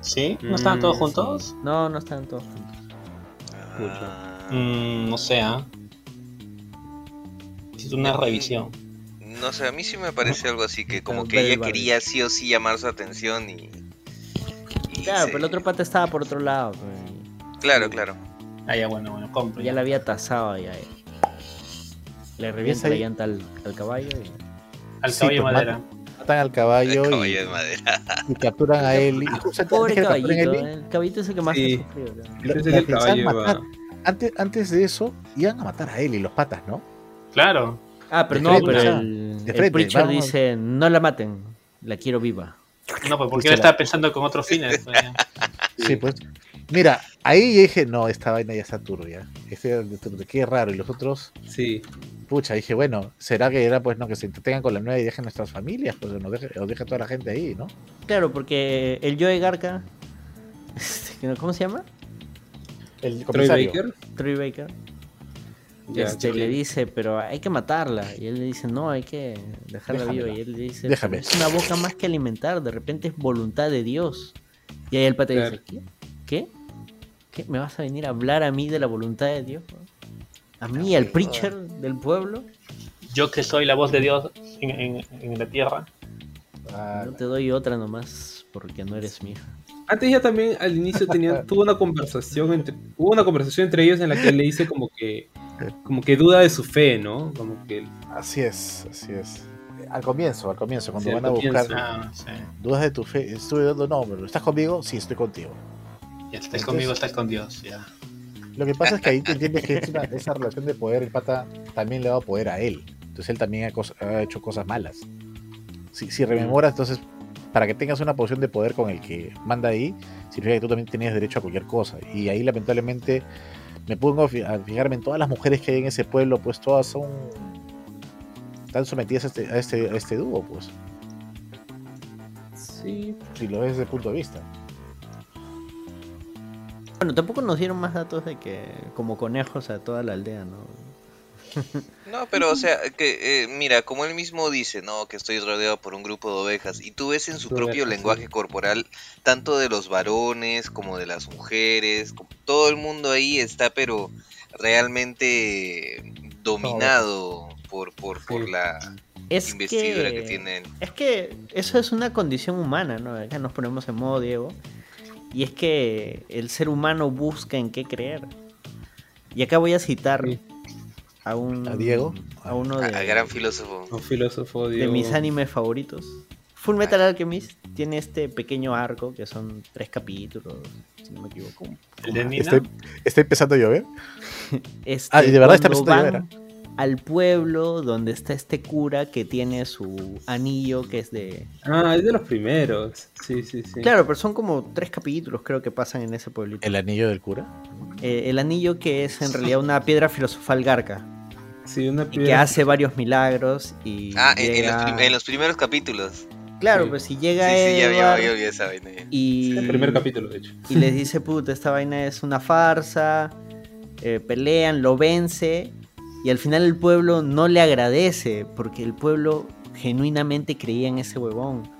¿Sí? ¿No estaban todos Mm, juntos? No, no estaban todos juntos. Ah, Mm, no sé, ¿ah? Hice una Mm, revisión. No sé, a mí sí me parece algo así, que como que el ella quería sí o sí llamar su atención y... y Claro, se- pero el otro pata estaba por otro lado. pues, Claro, claro. Ah, ya, bueno, bueno, compro. ya la había tasado ya. eh. Le revienta la llanta al, al caballo y... Al Sí, caballo pues, madera. Matan al El caballo, y, de madera. y capturan a él. Pobre caballito, eh, el caballito es el que más Sí. el caballo iba- antes, antes de eso, iban a matar a él y los patas, ¿no? Claro. Ah, pero De no, frente, pero el, de el preacher vamos. dice, no la maten, la quiero viva. No, pues porque él estaba pensando con otros fines. Sí, pues. Mira, ahí dije, no, esta vaina ya está turbia. Este, qué raro. Y los otros, Sí, pucha, dije, bueno, será que era pues no que se entretengan con la nueva y dejen nuestras familias, pues nos deje, o deje toda la gente ahí, ¿no? Claro, porque el Joe Garca, este, ¿cómo se llama? El Troy comisario. Baker. Troy Baker. Ya, este, le dice, pero hay que matarla. Y él le dice, no, hay que dejarla Déjamela. viva. Y él le dice, Déjame. "Pero es una boca más que alimentar. De repente es voluntad de Dios. Y ahí el pata Claro. dice, ¿qué? ¿Qué? ¿Qué? ¿Me vas a venir a hablar a mí de la voluntad de Dios? ¿A mí, al preacher del pueblo? Yo que soy la voz de Dios en, en- en la tierra. Ah, No te doy otra nomás porque no eres mi hija. Antes ya también al inicio tenía, tuvo una conversación entre, hubo una conversación entre ellos en la que él le dice como que, como que duda de su fe, ¿no? Como que así es, así es. Al comienzo, al comienzo, cuando Sí, van a buscar. Ah, sí. dudas de tu fe, estuve dando no, pero ¿estás conmigo? Sí, estoy contigo. Ya estás conmigo, estás con Dios. Ya. Lo que pasa es que ahí te entiendes que es una- esa relación de poder, el pata también le da poder a él. Entonces él también ha, ha hecho cosas malas. Si, si rememoras, entonces, para que tengas una posición de poder con el que manda ahí, significa que tú también tenías derecho a cualquier cosa. Y ahí, lamentablemente, me pongo a fi- a fijarme en todas las mujeres que hay en ese pueblo, pues todas son. están sometidas a este, a este, a este dúo, pues. sí, Si lo ves desde el punto de vista. Bueno, tampoco nos dieron más datos de que como conejos a toda la aldea, ¿no? No, pero o sea, que eh, mira, como él mismo dice, no, que estoy rodeado por un grupo de ovejas y tú ves en su propio lenguaje corporal tanto de los varones como de las mujeres, como- todo el mundo ahí está pero realmente dominado por por por la Es investidura que... que, tienen. es que eso es una condición humana, ¿no? Acá nos ponemos en modo Diego. Y es que el ser humano busca en qué creer. Y acá voy a citar a un ¿A Diego? a uno de, A- a gran filósofo. un filósofo de Diego. mis animes favoritos. Full Metal Alchemist tiene este pequeño arco que son tres capítulos, si no me equivoco. El de Nina. Está, está empezando a llover. Este, Ah, ¿y de verdad está empezando a van- al pueblo donde está este cura que tiene su anillo que es de... Ah, es de los primeros. Sí, sí, sí. Claro, pero son como tres capítulos creo que pasan en ese pueblito. El anillo del cura. Eh, el anillo que es en realidad una piedra filosofal garca Sí, una y que piedra- hace varios milagros y... Ah, en, en los, en los primeros capítulos. Claro, Sí. pues si Sí, llega sí, ya, ya, Edward ya olvidé esa vaina. ya. y... El primer capítulo, de hecho. y les dice, puta, esta vaina es una farsa, eh, pelean, lo vence, y al final el pueblo no le agradece, porque el pueblo genuinamente creía en ese huevón,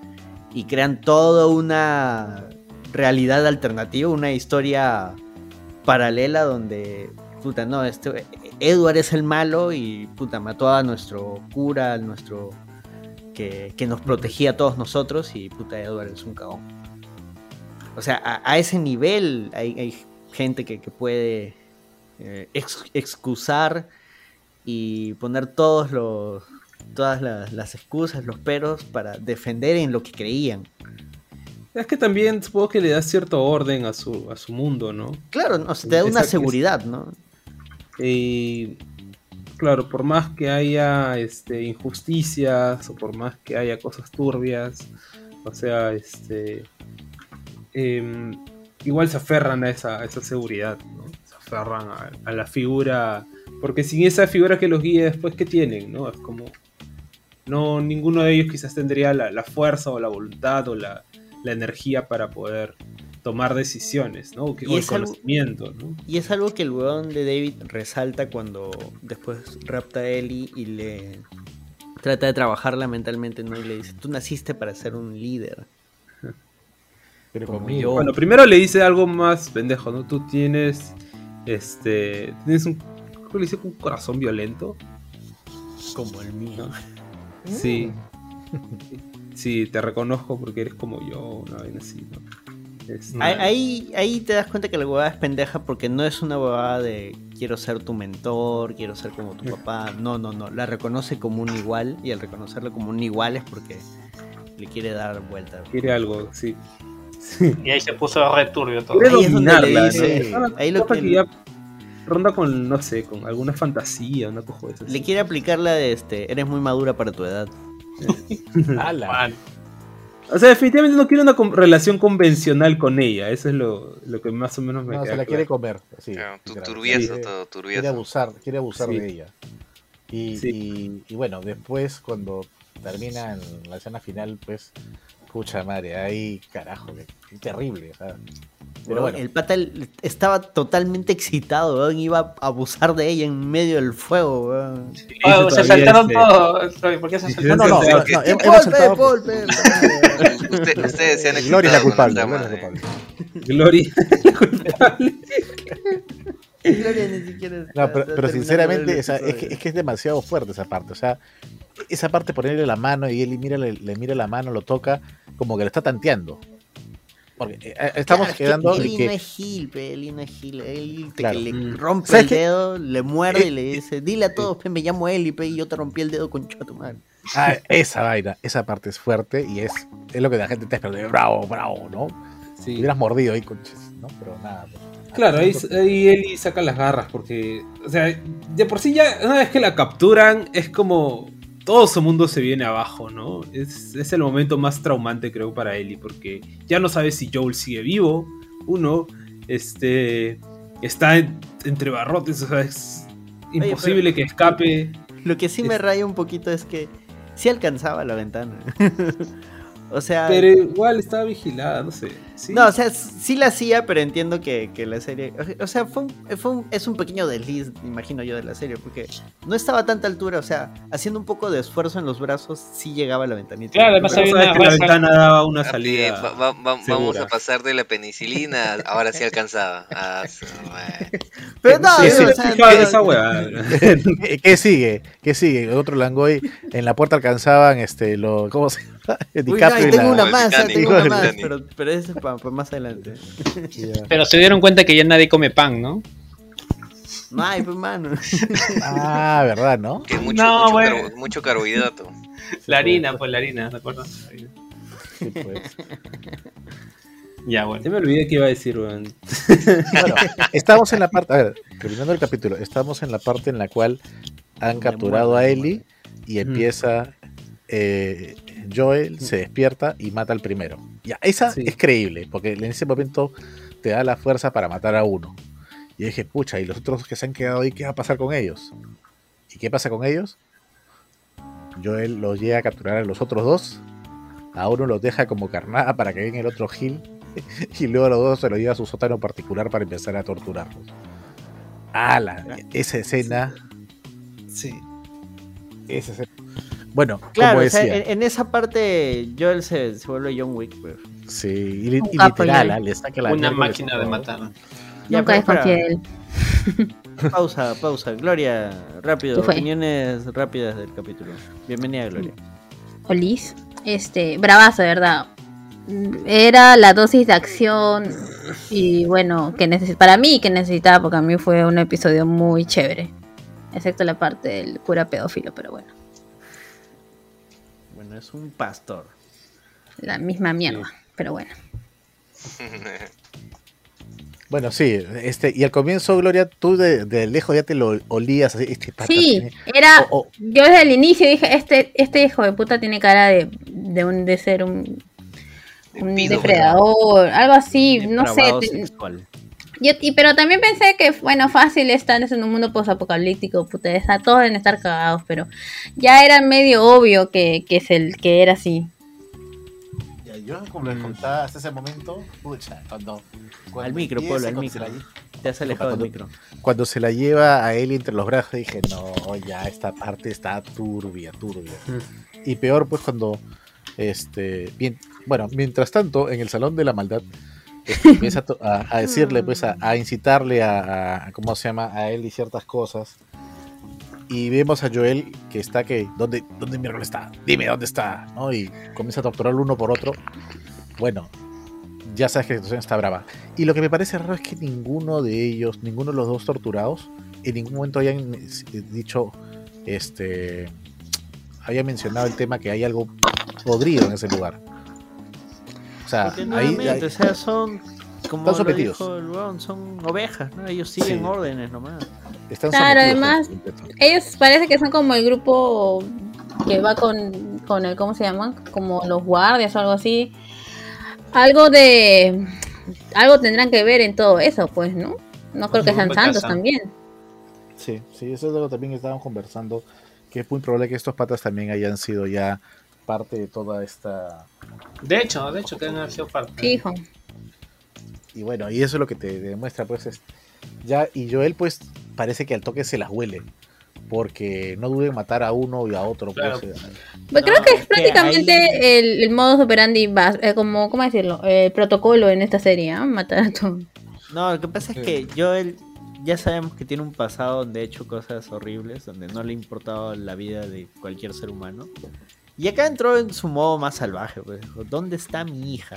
y crean toda una realidad alternativa, una historia paralela donde, puta, no, este, Edward es el malo y, puta, mató a nuestro cura, a nuestro... Que, que nos protegía a todos nosotros y puta Edward es un cagón. O sea, a, ese nivel hay, gente que, puede eh, ex- excusar y poner todos los, todas las, las excusas, los peros para defender en lo que creían. Es que también supongo que le da cierto orden a su, a su mundo, ¿no? Claro, se te da una seguridad, ¿no? Y claro, por más que haya este, injusticias o por más que haya cosas turbias, o sea, este, em, igual se aferran a esa, a esa seguridad, ¿no? Se aferran a, a la figura, porque sin esa figura que los guíe después, ¿qué tienen? ¿no? Es como, no, ninguno de ellos quizás tendría la, la fuerza o la voluntad o la, la energía para poder tomar decisiones, ¿no? O que- Y o el algo- conocimiento, ¿no? Y es algo que el weón de David resalta cuando después rapta a Ellie y le trata de trabajarla mentalmente, ¿no? Y le dice, tú naciste para ser un líder. Pero Como conmigo. yo. Bueno, primero le dice algo más pendejo, ¿no? Tú tienes. Este. Tienes un. ¿Cómo le dice? Un corazón violento. Como el mío. Sí. Sí, te reconozco porque eres como yo, una así, ¿no? Ahí, ahí, ahí te das cuenta que la huevada es pendeja porque no es una huevada de quiero ser tu mentor, quiero ser como tu papá. No, no, no. La reconoce como un igual y al reconocerlo como un igual es porque le quiere dar vuelta. Quiere algo, sí. Y ahí se puso re turbio todo. Quiere Ahí es donde dominarla, le dice- ahí lo que- que ya ronda con, no sé, con alguna fantasía, una de esas. Le quiere aplicar la de este, eres muy madura para tu edad. O sea, definitivamente no quiere una con- relación convencional con ella. Eso es lo, lo que más o menos me No, queda se la claro. quiere comer. Sí, Claro, tu- Quiere- todo, Quiere turbieso. abusar, quiere abusar Sí. de ella. Y, Sí. y- y bueno, después cuando termina en la escena final, pues, pucha madre, ahí, carajo, qué, qué terrible. o sea. Pero bueno, El pata estaba totalmente excitado, weón, iba a abusar de ella en medio del fuego, weón. Sí, Oh, eso se saltaron todos. ¿Por qué se saltaron? no, no, no, no, no, Paul, Paul, Paul. Usted- ustedes se han Gloria es la excitado culpable, la Gloria es la culpable. Gloria. Gloria ni siquiera No, está- pero, está pero terminando sinceramente, el o sea, es, que, es que es demasiado fuerte esa parte. O sea, esa parte ponerle la mano y él mira, le, le mira la mano, lo toca, como que le está tanteando. Porque eh, eh, estamos Claro, es que quedando que no es Gil, pe, Eli no es Gil. Eli te- Claro. le Mm. rompe ¿Sabes el qué? dedo, le muerde Eh, y le dice, dile a todos, pe, me llamo Eli, pe, y yo te rompí el dedo con tu madre. Ah, esa vaina, esa parte es fuerte y es, es lo que la gente está esperando. Bravo, bravo, ¿no? Sí. Hubieras mordido ahí, conches, ¿no? Pero nada. pues. Claro, ahí, ahí Eli saca las garras porque, o sea, de por sí ya una vez que la capturan es como todo su mundo se viene abajo, ¿no? Es, es el momento más traumante creo para Eli porque ya no sabe si Joel sigue vivo, uno, este, está en- entre barrotes, o sea, es imposible que escape. Lo que sí me Es- raya un poquito es que sí alcanzaba la ventana. o sea, Pero igual estaba vigilada, no sé. Sí. no, o sea, sí la hacía, pero entiendo que, que la serie, o sea, fue un- fue un- es un pequeño desliz, imagino yo, de la serie, porque no estaba a tanta altura, o sea, haciendo un poco de esfuerzo en los brazos, sí llegaba a la ventanita. Claro, además había una que la ventana daba una salida. va- va- va- vamos a pasar de la penicilina, ahora sí alcanzaba. Ah. Pero no, Sí, o sea, no- esa huevada. ¿Qué, sigue? ¿Qué sigue? Otro Langoy. En la puerta alcanzaban este lo ¿cómo se llama? Uy, no, y tengo la- una el más, Titanic, tengo una el más, pero, pero eso es para más adelante. Pero se dieron cuenta que ya nadie come pan, ¿no? No hay, pues, mano. Ah, ¿verdad, no? Que mucho, No, mucho, carbo- mucho carbohidrato. La harina, pues la harina, ¿te acuerdas? La harina. Sí, pues. Ya, bueno. me olvidé que iba a decir, weón. Bueno, estamos en la parte, a ver, terminando el capítulo, estamos en la parte en la cual han Me capturado a Ellie y empieza eh, Joel se despierta y mata al primero. Ya, esa Sí. es creíble, porque en ese momento te da la fuerza para matar a uno. Y dije, pucha, ¿y los otros que se han quedado ahí, qué va a pasar con ellos? ¿Y qué pasa con ellos? Joel los llega a capturar a los otros dos. A uno los deja como carnada para que venga el otro Gil. Y luego a los dos se los lleva a su sótano particular para empezar a torturarlos. ¡Hala! Esa escena. Sí. Esa escena. Bueno, Claro, como o sea, decía. en, en esa parte Joel se, se vuelve John Wick. Sí, y, literal. ¿ah? le saca la Una máquina de matar. Ya, Nunca desconfié de él. Pausa, pausa. Gloria, rápido, opiniones rápidas del capítulo. Bienvenida, Gloria. Olis. Este, bravazo, de verdad. Era la dosis de acción y bueno, que neces para mí que necesitaba, porque a mí fue un episodio muy chévere. Excepto la parte del cura pedófilo, pero Bueno, es un pastor. la misma mierda, pero bueno. Bueno, sí, este, y al comienzo, Gloria, tú de, de lejos ya te lo olías así, este pata Sí, tiene- era. Yo desde el inicio dije: Este, este hijo de puta tiene cara de, de, un, de ser un, De un pido, depredador, algo así, no sé. Te-. Yo, y, pero también pensé que, bueno, fácil estar en un mundo posapocalíptico, puta, está, todos deben estar cagados, pero ya era medio obvio que, que, es el, que era así. Ya, yo como les contaba hasta ese momento, pucha, cuando, cuando Al micro, Pablo, al micro. se la- Te has alejado del micro. Cuando se la lleva a él entre los brazos, dije, no, ya esta parte está turbia, turbia. Y peor, pues, cuando, este, bien, bueno, mientras tanto, en el Salón de la Maldad, este, empieza a, decirle, pues, a, a incitarle a, a- ¿cómo se llama? A él y ciertas cosas. Y vemos a Joel que está que, ¿dónde, dónde miércoles está? Dime, ¿dónde está? ¿No? Y comienza a torturarlo uno por otro. Bueno, ya sabes que la situación está brava. Y lo que me parece raro es que ninguno de ellos, ninguno de los dos torturados, en ningún momento hayan eh, dicho, este, haya mencionado el tema que hay algo podrido en ese lugar. O sea, ahí, o sea, son como Están lo dijo el son ovejas, ¿no? Ellos siguen Sí. órdenes nomás. están Claro, además-. Ellos parece que son como el grupo que va con, con el, ¿cómo se llaman? Como los guardias o algo así. Algo de... Algo tendrán que ver en todo eso, pues, ¿no? No creo que sean santos también. Sí, sí, eso es algo que también estábamos conversando, que es muy probable que estos patas también hayan sido ya parte de toda esta... De hecho, de hecho, que han sido parte. Fijo. Y bueno, y eso es lo que te demuestra, pues, es- ya, y Joel, pues, parece que al toque se las huele, porque no dude en matar a uno y a otro, Claro. pues, eh, Pues No, creo que es que prácticamente ahí- el, el modus operandi, bas- eh, como, ¿cómo decirlo? El protocolo en esta serie, ¿ah? Matar a todos. No, lo que pasa es que Joel ya sabemos que tiene un pasado donde ha hecho cosas horribles, donde no le ha importado la vida de cualquier ser humano. Y acá entró en su modo más salvaje, pues dijo, ¿dónde está mi hija?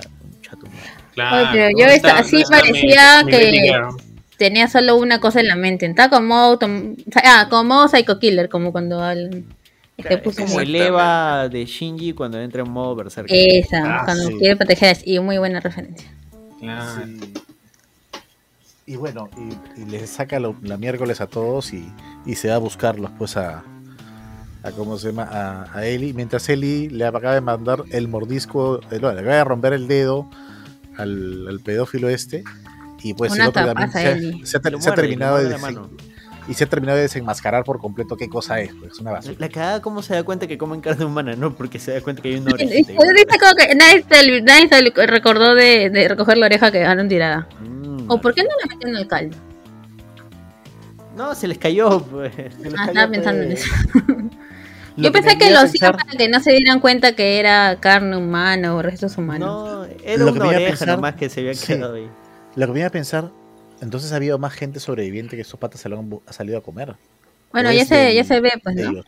Claro. Oye, pero yo ¿dónde esta- está- sí dónde está parecía mi- que-? Tenía solo una cosa en la mente. Estaba como ah, como Psycho Killer, como cuando al, este Es puso como muy- el Eva de Shinji cuando entra en modo berserker. esa, Ah, cuando sí. quiere proteger a- y muy buena referencia. Claro. Sí. Y bueno, y, y les saca lo- la miércoles a todos y, y se va a buscarlos pues a, a cómo se llama a, a Eli, mientras Eli le acaba de mandar el mordisco, eh, no, le acaba de romper el dedo al, al pedófilo este y pues el otro también se, ha, se terminado de y se ha terminado de desenmascarar por completo qué cosa es, pues es una basura. La cagada, ¿cómo se da cuenta que comen carne humana? No, porque se da cuenta que hay una como que nadie se, nadie se recordó de, de recoger la oreja que dejaron tirada. Mm, ¿O por qué no la metieron al caldo? No, se les cayó, pues. Se les Ah, cayó, estaba pensando en pues. eso. Lo Yo pensé que lo hacían pensar- para que no se dieran cuenta que era carne humana o restos humanos. No, era Lo que una a oreja pensar- nomás que se había sí. quedado ahí. Lo que me iba a pensar, entonces ha habido más gente sobreviviente que estos patas se lo han bu- ha salido a comer. bueno, ya se, ya se ve, pues, ¿no? ellos.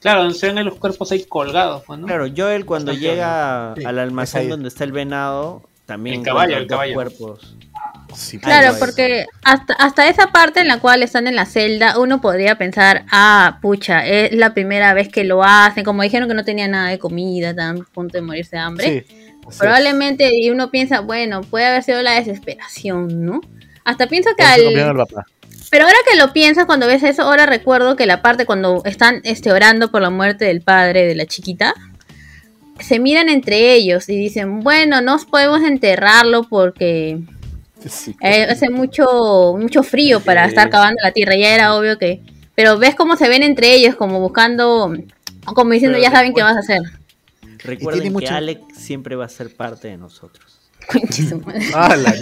Claro, se ven los cuerpos ahí colgados, pues, ¿no? Claro, Joel cuando Bastante llega Sí, al almacén donde está el venado, también El caballo, encuentra el dos caballo. cuerpos. Sí, Claro, porque hasta, hasta esa parte en la cual están en la celda, uno podría pensar, ah, pucha, es la primera vez que lo hacen, como dijeron que no tenía nada de comida, estaban a punto de morirse de hambre. Sí, así es. Probablemente, y uno piensa, bueno, puede haber sido la desesperación, ¿no? Hasta pienso que al. Pero ahora que lo piensas, cuando ves eso, ahora recuerdo que la parte cuando están este, orando por la muerte del padre de la chiquita, se miran entre ellos y dicen, bueno, no podemos enterrarlo porque Sí. eh, hace mucho, mucho frío para Sí. estar cavando la tierra, ya era obvio que... Pero ves cómo se ven entre ellos, como buscando, como diciendo, Pero ya saben qué vas a hacer. Recuerden que mucho- Alex siempre va a ser parte de nosotros. Ah, la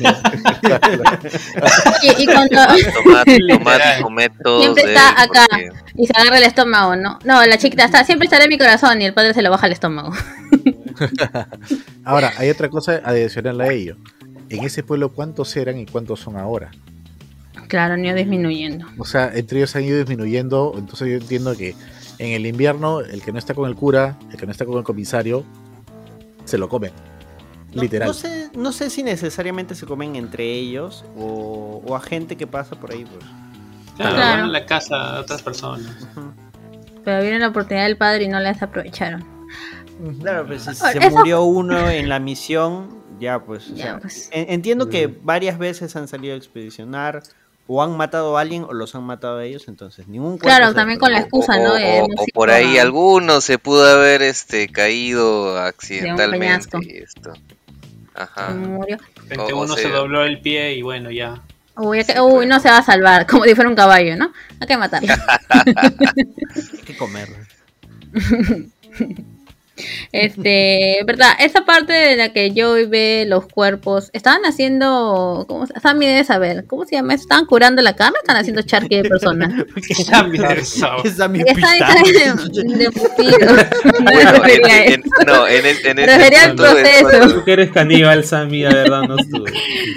y, y cuando... Siempre está acá. porque- Y se agarra el estómago, ¿no? No, la chiquita está, siempre estará en mi corazón y el padre se lo baja el estómago. Ahora, hay otra cosa adicional a ello. En ese pueblo, ¿cuántos eran y cuántos son ahora? Claro, ni disminuyendo. O sea, entre ellos han ido disminuyendo. Entonces yo entiendo que en el invierno, el que no está con el cura, el que no está con el comisario, se lo comen. No, Literal. No sé, no sé si necesariamente se comen entre ellos o, o a gente que pasa por ahí. Pues. Claro, Claro. van a la casa de otras personas. Pero vieron la oportunidad del padre y no la desaprovecharon. Claro, pues si se eso- murió uno en la misión, ya pues. o Ya, sea, pues. en- entiendo que varias veces han salido a expedicionar o han matado a alguien o los han matado a ellos, entonces ningún Claro, también con la excusa, ¿no? o, De o- por ahí a- alguno se pudo haber este caído accidentalmente y esto. Ajá. murió. O- uno se dobló el pie y bueno, ya. Uy, Sí, uy, claro. no se va a salvar, como si fuera un caballo, ¿no? Hay que matarlo. Hay que comerlo. Este, verdad, esa parte de la que yo ve los cuerpos, estaban haciendo, ¿cómo se Sammy debe saber, ¿cómo se llama? ¿Estaban curando la carne? o Están haciendo charqui de personas. Están pistache. de. No en, refería a en- eso. no, en, el- en este refería al proceso. Tú que eres caníbal, Sammy, de verdad, no estuve.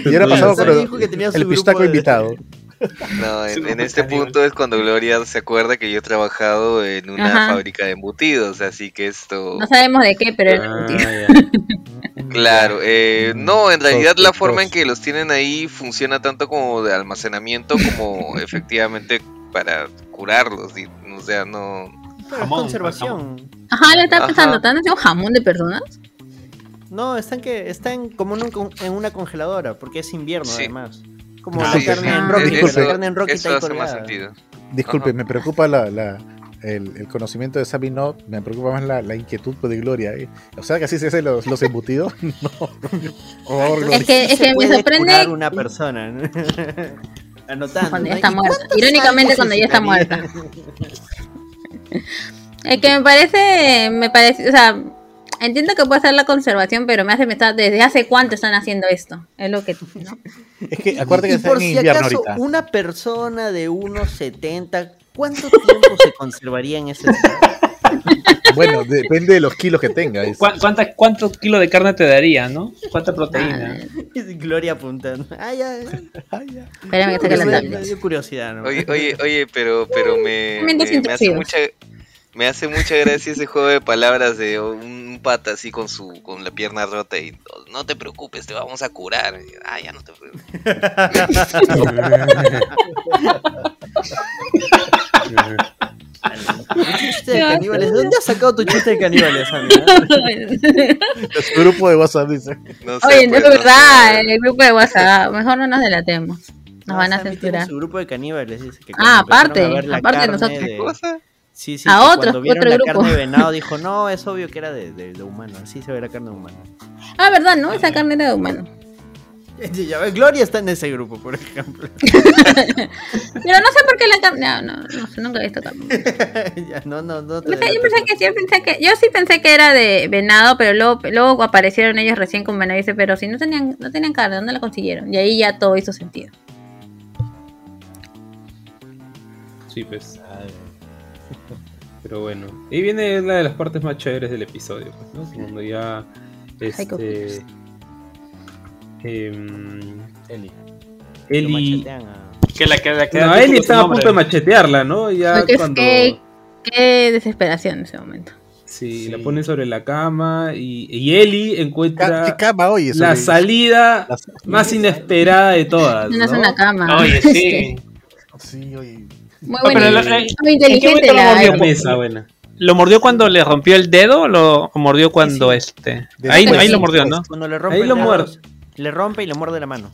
Y ahora pasamos Sammy con el, el pistaco de- invitado. No, en, este caníbal. punto es cuando Gloria se acuerda que yo he trabajado en una Ajá. fábrica de embutidos, así que esto... No sabemos de qué, pero era Ah. Claro, eh, no, en realidad la forma en que los tienen ahí funciona tanto como de almacenamiento como efectivamente para curarlos, y, o sea, no... Pero es Jamón, conservación. Ajá, le estaba pensando, ¿están haciendo jamón de personas? No, están que están como en, un con- en una congeladora, porque es invierno Sí. además. Como Ah, la sí, carne sí. en Rocky, disculpe. que la carne en Rocky está eso ahí hace más colgada. sentido. Disculpe, Ajá. me preocupa la, la- el, el conocimiento de Sammy, no, me preocupa más la, la inquietud de Gloria. ¿eh? O sea que así se hacen los, los embutidos. no. Gloria. Es que, es que me sorprende una persona. ¿no? Anotando. cuando ya ¿no? está ¿Y muerta. Irónicamente, cuando ya está muerta. Es que me parece, me parece, o sea, entiendo que puede ser la conservación, pero me hace pensar desde hace cuánto están haciendo esto. Es lo que, ¿no? Es que acuérdate que Y por en si invierno acaso, ahorita. una persona de unos 70, ¿cuánto tiempo se conservaría en ese estado? Bueno, depende de los kilos que tenga. es- ¿Cuá- cuánta- ¿Cuánto kilo de carne te daría, no? ¿Cuánta proteína? Gloria apuntando. Ah, ya. Ay, ya. Espérame que saque la Me, dio curiosidad, ¿no? Oye, oye, oye, pero, pero me, me, me hace mucha me hace mucha gracia ese juego de palabras de un pata así con su con la pierna rota y no, no te preocupes, te vamos a curar. Y, Ah, ya no te preocupes. Chiste de caníbales. ¿De dónde has sacado tu chiste de caníbales, Sammy? Su grupo de WhatsApp dice. No sé, Oye, no pues, es no verdad, sé. el grupo de WhatsApp, mejor no nos delatemos. Nos No, van a censurar. Su grupo de caníbales dice que Ah, aparte, aparte de nosotros. de- ¿Qué cosa? Sí, sí, A otros, cuando vieron otro la grupo. carne de venado dijo, no, es obvio que era de, de, de humano, así se ve la carne de humano. Ah, verdad, ¿no? Esa carne era de humano. Ya ves, Gloria está en ese grupo, por ejemplo. Pero no sé por qué la carne. No, no, no sé, nunca he visto carne. Ya, no, no, no te Pensé- yo pensé que sí, yo pensé que yo sí pensé que era de venado, pero luego, luego aparecieron ellos recién con venado y dice, pero si no tenían, no tenían carne, ¿dónde la consiguieron? Y ahí ya todo hizo sentido. Sí, pues. Pero bueno. Y viene una de las partes más chéveres del episodio, pues, ¿no? Cuando ya. Este. em, Eli. Eli. Que la que la que No, Eli estaba a punto de machetearla, ¿no? Ya Qué, cuando. qué, qué desesperación en ese momento. Sí, Sí. la ponen sobre la cama y, y Eli encuentra ¿Qué cama oye? la salida las- más inesperada de todas. No es ¿no? una cama. Oye, sí. Sí, oye. Muy No, buena. pero la- muy eh, ¿en qué inteligente momento lo la. mordió? La mesa, buena. ¿Lo mordió cuando le rompió el dedo o lo mordió cuando Sí, este? De Ahí, ahí lo mordió, ¿no? Cuando le rompe Ahí lo muerde. Le rompe y le muerde la mano.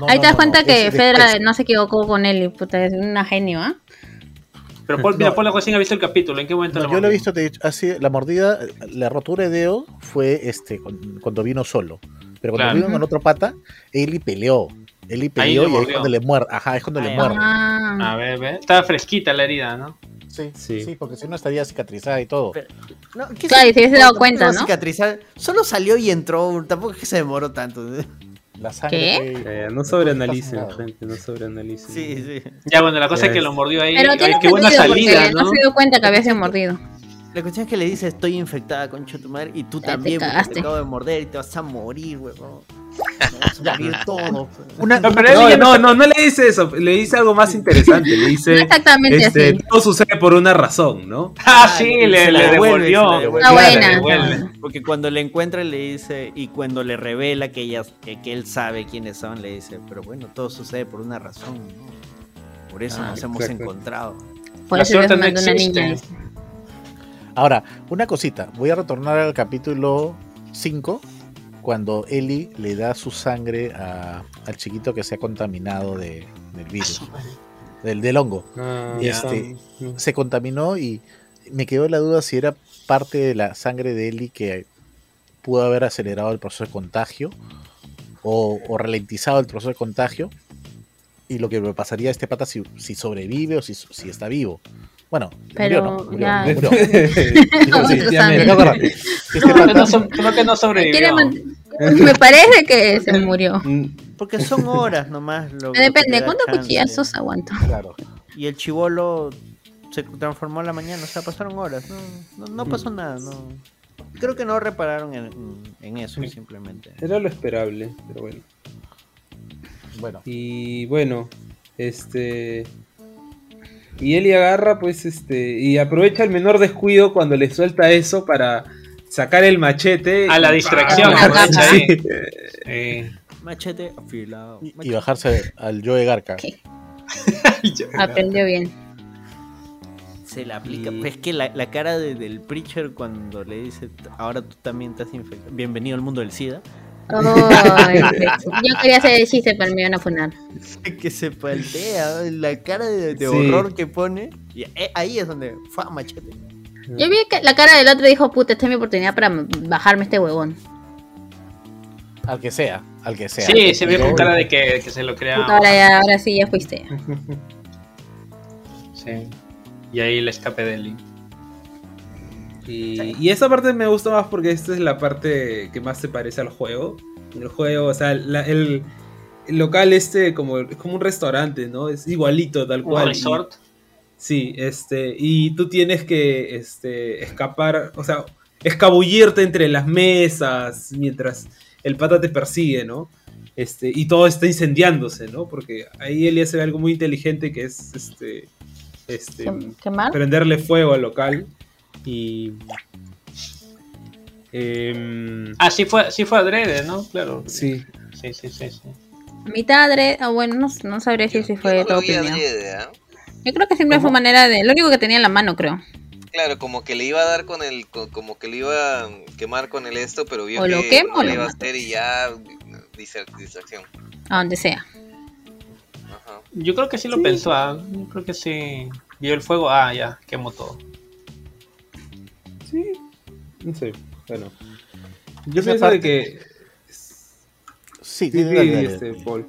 No, Ahí no, te das no, cuenta no, que Fedra después. no se equivocó con él y puta, es una genio, ¿ah? Pero Paul, mira, No. Paul recién ha visto el capítulo. ¿En qué momento No, lo yo lo he visto, te he dicho, así, la mordida, la rotura de dedo fue este cu- cuando vino solo. Pero cuando Claro. vino con otro pata, Eli peleó. Peleó lo y ahí es cuando le muerde. Ajá, es cuando Ah, le muerde. Ah, A ver, ve. Estaba fresquita la herida, ¿no? Sí, Sí. sí, porque si no estaría cicatrizada y todo. Pero- No, ¿qué Claro, y se hubiese dado cuenta, ¿no? cicatrizar. Solo salió y entró, tampoco es que se demoró tanto. La sangre. ¿Qué? Eh, no sobreanalicen, gente, no sobreanalicen. Sí, sí. Ya, bueno, la cosa es que lo mordió ahí. Pero Ay, qué buena salida, porque ¿no? no se dio cuenta que había sido mordido. La cuestión es que le dice estoy infectada con tu madre y tú Ya te también porque te acabo de morder y te vas a morir, huevón. Te vas a morir todo. Una, No, pero él No, no, no, no le dice eso, le dice algo más interesante, le dice, exactamente este, así. todo sucede por una razón, ¿no? Ah, sí, y le, le devolvió. le buena. devuelve. Porque cuando le encuentra le dice, y cuando le revela que, ella, que, que él sabe quiénes son, le dice, pero bueno, todo sucede por una razón, ¿no? Por eso Ah, nos hemos encontrado. Por La eso suerte una niña. Ahora, una cosita. Voy a retornar al capítulo 5, cuando Eli le da su sangre a- al chiquito que se ha contaminado de, del virus, del, del hongo. Ah, Este. Se contaminó y me quedó la duda si era parte de la sangre de Eli que pudo haber acelerado el proceso de contagio o, o ralentizado el proceso de contagio. Y lo que me pasaría a este pata si, si sobrevive o si, si está vivo. Bueno, Pero murió, ¿no? Murió, ya- murió. Este que no, sobrevivió. Me parece que se murió. Mm, Porque son horas nomás. Lo, Depende, ¿cuántos cuchillazos aguanto? Claro. Y el chivolo se transformó en la mañana, o sea, pasaron horas. No, no, no pasó nada, no. Creo que no repararon en, en eso, Sí. simplemente. Era lo esperable, pero bueno. Bueno, Y bueno, este. Y Eli agarra, pues, este. Y aprovecha el menor descuido cuando le suelta eso para sacar el machete. A la distracción, Ah, aprovecha Sí. ahí. Eh, Machete afilado. y, bajarse al Joe Garca. ¿Qué? Aprendió bien. Se la aplica. Y- Pues es que la, la cara de- del preacher cuando le dice, ahora tú también estás infectado. Bienvenido al mundo del SIDA. Yo quería hacer el chiste, pero me iban a funar. que se paltea, la cara de, de Sí. horror que pone. Y eh, ahí es donde fue a machete. Yo vi que la cara del otro y dijo, puta, esta es mi oportunidad para bajarme este huevón. Al que sea, al que sea. sí, se ve con cara de que, que se lo Puta, crea. ahora, ya, ahora sí, ya fuiste. Sí. Y ahí el escape de Eli. Y, y esa parte me gusta más porque esta es la parte que más se parece al juego. El juego, o sea, la- el, el local este como, es como un restaurante, ¿no? Es igualito, tal Un cual. Y- resort. sí, este, y tú tienes que este, escapar, o sea, escabullirte entre las mesas mientras el pata te persigue, ¿no? Este, y todo está incendiándose, ¿no? Porque ahí Eli hace algo muy inteligente que es este, este, ¿Qué, qué mal? prenderle fuego al local y em, Ah, sí fue, sí fue adrede, ¿no? Claro. sí Sí, sí, sí. sí. Mitad adrede, ah, bueno, no, no sabría decir si fue no todo ¿ah? Yo creo que siempre fue manera de. Lo único que tenía en la mano, creo. Claro, como que le iba a dar con el, co- como que le iba a quemar con el esto, pero vio O que lo quema no o le lo iba a hacer y ya distra- distracción. A donde sea. Ajá. Yo creo que sí lo pensó. ah, Yo creo que sí. Vio el fuego. Ah, ya, quemó todo. Sí no sé bueno yo pienso parte- de que Sí, sí, dale, dale, dale. este Paul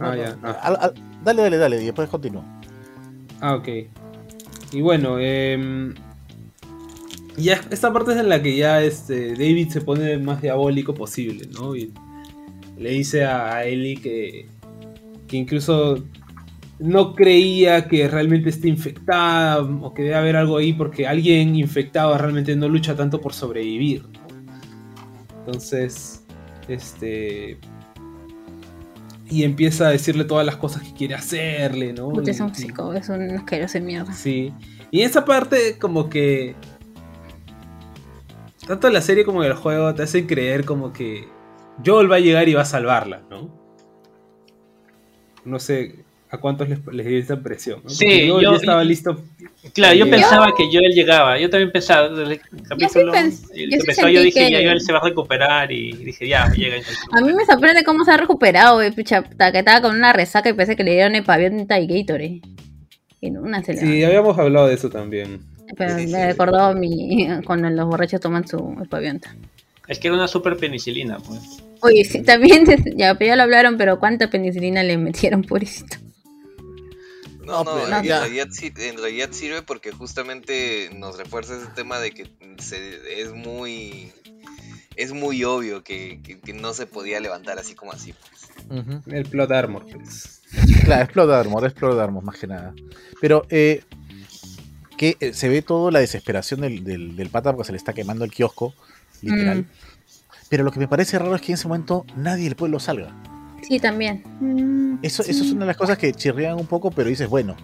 ah ya ah. Al- al- dale, dale, dale, y después continúo. Ah, ok. Y bueno, em, ya esta parte es en la que ya este David se pone más diabólico posible, ¿no? Y le dice a, a Ellie que, que incluso no creía que realmente esté infectada o que debe haber algo ahí porque alguien infectado realmente no lucha tanto por sobrevivir, ¿no? Entonces, este... Y empieza a decirle todas las cosas que quiere hacerle, ¿no? Puta, es un psico, es un asqueroso de mierda. Sí. Y esa parte como que... Tanto la serie como el juego te hacen creer como que Joel va a llegar y va a salvarla, ¿no? No sé, a cuántos les, les dio esa impresión. ¿no? Sí, yo, yo- estaba listo. Claro, yo Yo- pensaba que Joel llegaba. Yo también pensaba, desde el capítulo pens- el yo sí empezó, yo dije, que- ya Joel se va a recuperar y dije, ya, llega. A mí me sorprende cómo se ha recuperado, eh, pucha, que estaba con una resaca y pensé que le dieron el pabellón y Gatorade. Y no, una se le Sí, habíamos hablado de eso también. Pero Sí, sí. me recordó mi, cuando los borrachos toman su pavienta. Es que era una super penicilina, pues. Oye, sí, también, ya, pero ya lo hablaron, pero ¿cuánta penicilina le metieron, pobrecito? No, No, no, pero en, ya. realidad, sí- en realidad sirve porque justamente nos refuerza ese tema de que se- es muy es muy obvio que, que- que no se podía levantar así como así. pues. El plot armor, pues. Claro, es Plot Armor, es Plot Armor más que nada. Pero eh, que eh, se ve toda la desesperación del, del, del pata porque se le está quemando el kiosco, literal. Mm. Pero lo que me parece raro es que en ese momento nadie del pueblo salga. Sí, también. Mm, Eso, sí. eso es una de las cosas que chirrían un poco, pero dices, bueno,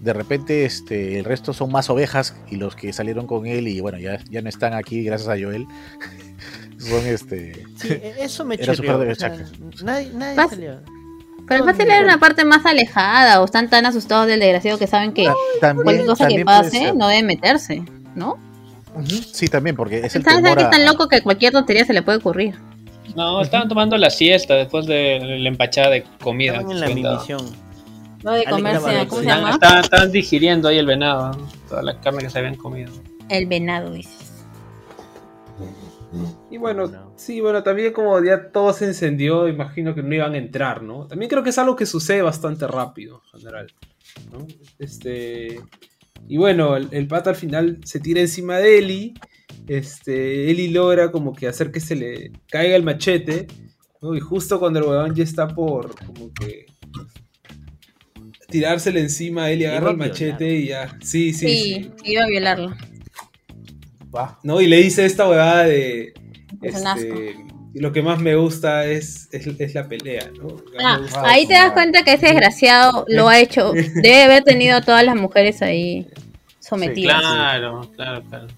de repente este, el resto son más ovejas y los que salieron con él y bueno, ya, ya no están aquí gracias a Joel. son este... Sí, e- eso me Era chirrió. súper de o sea, nadie nadie Pas- salió. Pero fácil era una parte más alejada o están tan asustados del desgraciado que saben que también, cualquier cosa que pase no deben meterse, ¿no? Sí, también, porque es el Están temor que es tan a- loco que cualquier tontería se le puede ocurrir. No, estaban tomando la siesta después de la empachada de comida. Estaban en la mimisión. Lo de Alex comerse, ¿cómo se llama? Estaban, estaban digiriendo ahí el venado, ¿no? toda la carne que se habían comido. El venado, dices. Y bueno, No. sí, bueno, también como ya todo se encendió, imagino que no iban a entrar, ¿no? También creo que es algo que sucede bastante rápido, en general. ¿no? Este. Y bueno, el, el pata al final se tira encima de Eli. Este, Eli logra como que hacer que se le caiga el machete. ¿no? Y justo cuando el huevón ya está por como que tirársele encima, Eli agarra el machete y ya. Sí, sí, Sí, sí. iba a violarlo. Va. ¿no? Y le dice esta huevada de. Es un este, lo que más me gusta es, es, es la pelea, ¿no? Ah, ahí te das cuenta que ese desgraciado lo ha hecho. Debe haber tenido a todas las mujeres ahí sometidas. Claro, claro, claro.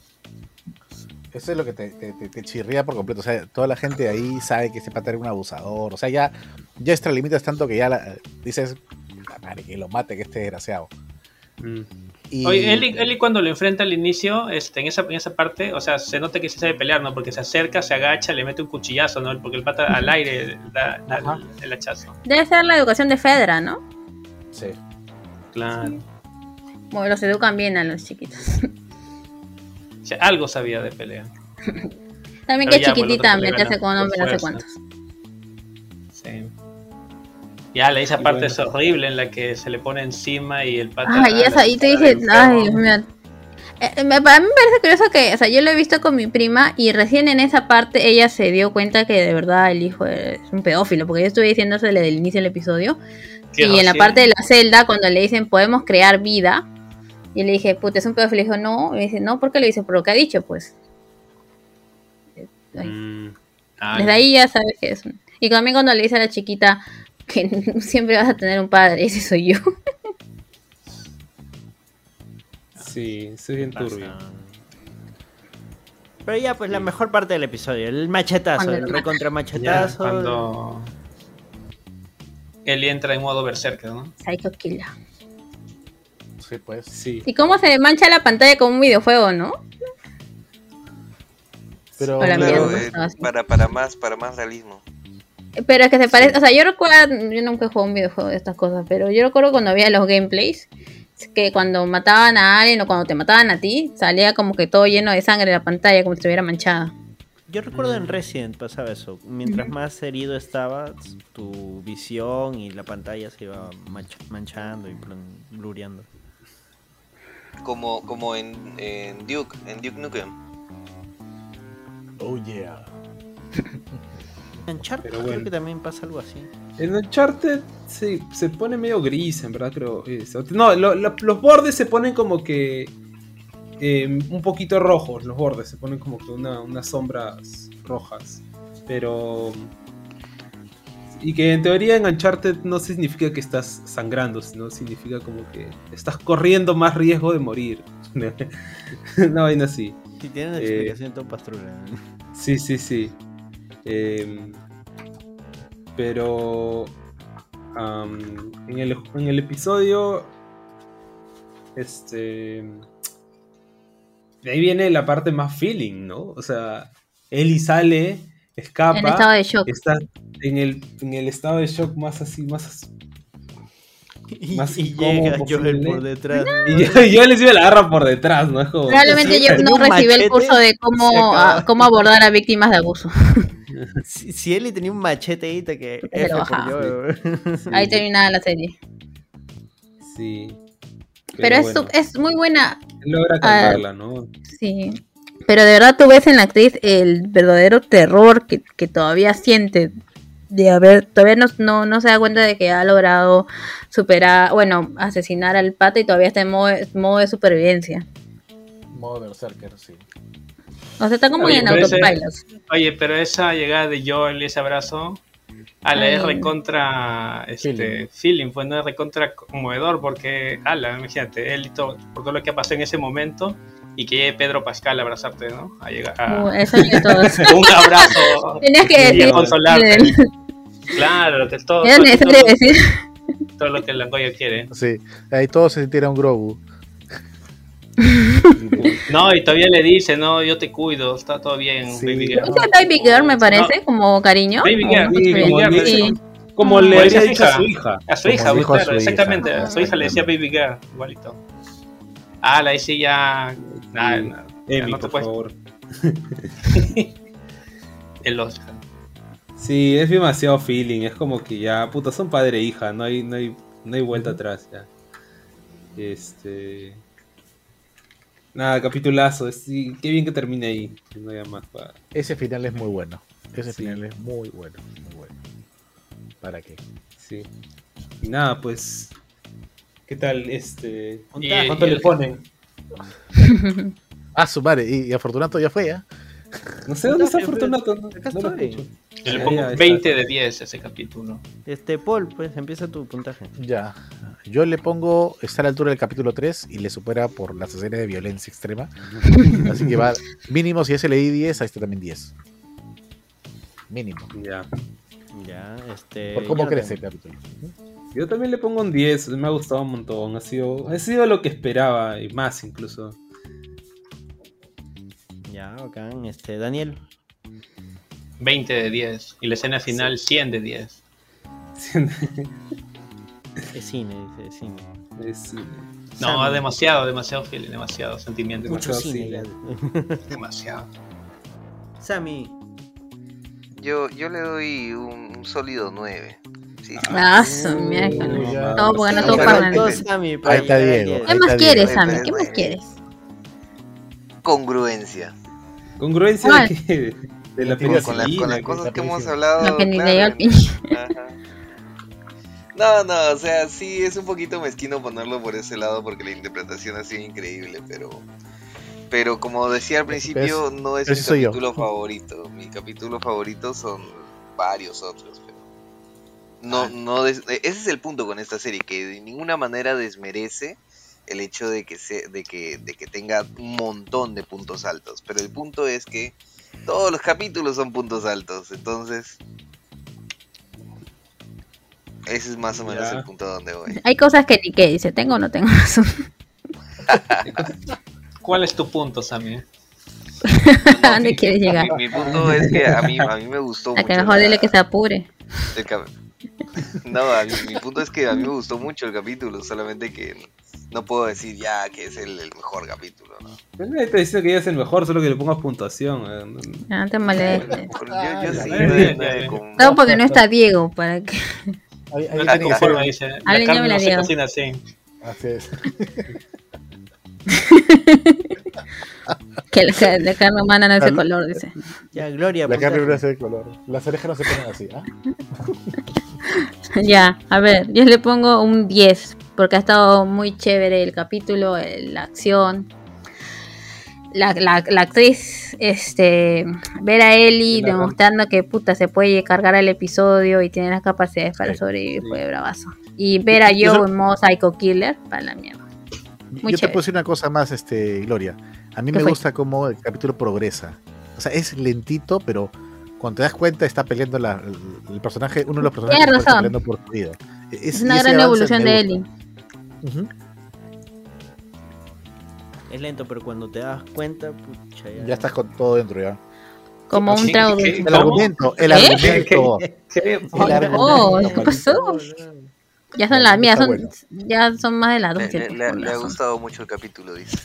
Eso es lo que te, te- te- te chirría por completo. O sea, toda la gente ahí sabe que ese pata era un abusador. O sea, ya, ya extralimitas tanto que ya la- dices, "Puta madre, que lo mate, que este desgraciado. Mm. Y, Oye, Eli, Eli cuando lo enfrenta al inicio, este, en esa, en esa parte, o sea, se nota que se sabe pelear, ¿no? Porque se acerca, se agacha, le mete un cuchillazo, ¿no? Porque el pata al aire da, da Ajá. el, el hachazo. Debe ser la educación de Fedra, ¿no? Sí. Claro. Bueno, los educan bien a los chiquitos. O sea, algo sabía de pelea. También que pues, chiquitita el le con no sé cuántos. Sí. Ya, la esa Y parte bueno. es horrible en la que se le pone encima y el pata. Ay, esa ahí te dije, ay. Dios mío. Eh, me, para mí me parece curioso que, o sea, yo lo he visto con mi prima y recién en esa parte ella se dio cuenta que de verdad el hijo es un pedófilo, porque yo estuve diciéndosele del inicio del episodio. Y en la recién. parte de la celda, cuando le dicen podemos crear vida, y le dije, puta, es un pedófilo. Y dijo, no. Y me dice, no, ¿por qué le dice? Por lo que ha dicho, pues. Mm, ah, Desde ahí ya sabes que es un... Y también cuando le dice a la chiquita que siempre vas a tener un padre, ese soy yo. Sí, es bien turbio. Pero ya, pues la mejor parte del episodio, el machetazo, Cuando el lo recontra ya, machetazo. cuando Eli entra en modo berserker, ¿no? Psycho Killer. Sí, pues. Sí. Y cómo se mancha la pantalla como un videojuego, ¿no? Pero Hola, Claro, eh, para, para más, para más realismo. Pero es que se parece, o sea, yo recuerdo, yo nunca he jugado un videojuego de estas cosas, pero yo recuerdo cuando había los gameplays, que cuando mataban a alguien o cuando te mataban a ti, salía como que todo lleno de sangre la pantalla, como si estuviera manchada. Yo recuerdo en Resident pasaba eso. Mientras más herido estabas, tu visión y la pantalla se iba manch- manchando y blureando. Como, como en, en Duke, en Duke Nukem. Oh, yeah. En Uncharted creo que también pasa algo así. En Uncharted sí, se pone medio gris, en verdad, creo. eso. No, lo- lo- los bordes se ponen como que. eh, un poquito rojos, los bordes. Se ponen como que una- unas sombras rojas. Pero. Y que en teoría en Uncharted no significa que estás sangrando, sino significa como que estás corriendo más riesgo de morir. Una vaina así. Si tienen Eh, explicación, todo pastrula. Sí, sí, sí. Em, pero. en, el, en el episodio. Este. De ahí viene la parte más feeling, ¿no? O sea, Ellie sale, escapa. En estado de shock. Está en el, en el estado de shock más así, más. Y, Más y llega Joel por detrás. Y yo, yo les iba la agarra por detrás, ¿no? Como- yo no recibí el curso de cómo, a- cómo abordar a víctimas de abuso. Si, si Eli tenía un machete ahí, te que Se lo F por bajaba. yo. Sí, Ahí terminaba la serie. Sí. Pero, es, bueno, es muy buena, Logra calmarla, ¿no? sí. Pero de verdad tú ves en la actriz el verdadero terror que, que todavía siente de haber, todavía no, no, no se da cuenta de que ha logrado superar, bueno, asesinar al pata y todavía está en modo, modo de supervivencia. Modo Berserker, sí. O sea, está como Oye, en ese- autopilot. Oye, pero esa llegada de Joel y ese abrazo a la Ay. R contra este, feeling, fue no recontra conmovedor porque, ala, imagínate, él y todo, por todo lo que ha pasado en ese momento y que llegue Pedro Pascal a abrazarte, ¿no? A llegar a, Uh, eso y todo. un abrazo. Tenías que y a decir. consolarte. Claro, que todo, Era todo, necesario todo- decir. todo lo que el Langoya quiere. Sí, ahí todos se sintieron Grogu. No, y todavía le dice, no, yo te cuido, está todo bien, Sí. baby girl. Dice Baby Girl, me parece, como cariño. Baby girl, sí, como Sí. dice- Como le es dicho a su hija. A su hija, dijo a su claro, hija. exactamente. A su hija le decía baby girl, igualito. Ah, ahí sí ya. Nada, nada, ya Emi, no te por puedes- favor. El Oscar. Sí, es demasiado feeling. Es como que ya, puta, son padre e hija. No hay, no hay, no hay vuelta atrás ya. Este. Nada, capitulazo. sí, qué bien que termine ahí. No hay más para. Ese final es muy bueno. Ese Sí. final es muy bueno, muy bueno. ¿Para qué? Sí. Y nada, pues. ¿Qué tal? Este. Y- ¿Cuánto y le el- ponen? Ah, su madre. Y, y Afortunato ya fue, ¿ya? No sé dónde está Acá Fortunato. No, acá no lo estoy. Yo le pongo ya, está. 20 de 10 ese capítulo. Este, Paul, pues empieza tu puntaje. Ya. Yo le pongo, está a la altura del capítulo 3 y le supera por las escenas de violencia extrema. Así que va, mínimo, si ese le di 10, ahí está también 10. Mínimo. Ya. Ya, este. Por cómo crece el capítulo. Yo también le pongo un 10, me ha gustado un montón, ha sido, ha sido lo que esperaba y más incluso. Ya, bacán. Este, Daniel. 20 de 10. Y la escena final 100 de 10. Es cine, dice, es cine. Es, No, Sammy. demasiado, demasiado feeling, demasiado sentimiento. Mucho Demasiado cine. cine. Demasiado. Sammy. Yo, yo le doy un, un sólido 9. Ah. Todo porque no. Sammy para Ahí está Diego. 10. ¿Qué más quieres. Sammy? ¿Qué más quieres? Congruencia. Congruencia ¿Cuál? de, que- de la Con Con, las- con las cosas la que hemos hablado. Claro. No, no, o sea, sí es un poquito mezquino ponerlo por ese lado porque la interpretación ha sido increíble, pero pero como decía al principio, no es mi soy yo. capítulo favorito. Mi capítulo favorito son varios otros, pero no no des- ese es el punto con esta serie que de ninguna manera desmerece el hecho de que se, de que de que tenga un montón de puntos altos, pero el punto es que todos los capítulos son puntos altos, entonces ese es más o menos Ya. el punto donde voy. Hay cosas que ni que dice, ¿tengo o no tengo razón? ¿Cuál es tu punto, Sammy? ¿A dónde quieres llegar? Mi, mi punto es que a mí, a mí me gustó A mucho. que mejor la- dile que se apure. el No, a mí- mi punto es que a mí me gustó mucho el capítulo, solamente que no puedo decir ya que es el, el mejor capítulo, ¿no? Pero nadie te dice que ella es el mejor, solo que le pongas puntuación. eh, no- No te molestes. Yo, yo sí, nueve- verdad. nueve con- Todo porque no está Diego, para que... Ahí, ahí No ser- conforma, dice. La carne no se Diego. cocina así. Así es. Que la, la carne humana no es de color, dice. Ya, Gloria. La carne no es de color. Las orejas no se ponen así, ¿ah? Ya, a ver, yo le pongo un 10, porque ha estado muy chévere el capítulo, el- la acción. La, la, la actriz, este, ver a Ellie demostrando que puta se puede cargar el episodio y tiene las capacidades para Sí, sobrevivir sí. fue bravazo. Y ver a Joe en modo Psycho Killer, para la mierda. Muy Yo te puedo decir una cosa más, este, Gloria. A mí ¿Qué me fue? gusta cómo el capítulo progresa. O sea, es lentito, pero cuando te das cuenta está peleando la- el, el personaje, uno de los personajes Tienes está peleando por su vida. Es una gran evolución de. Ellie. Es lento, pero cuando te das cuenta, pucha, ya. Ya estás con todo dentro ya. Como un ¿Qué- trago dulce. El argumento, el ¿Eh? argumento. ¿Qué? El Oh, argumento. ¿qué pasó? Ya son las mías, son, bueno. ya son más de las 12. le- le- con le ha gustado mucho el capítulo, dice.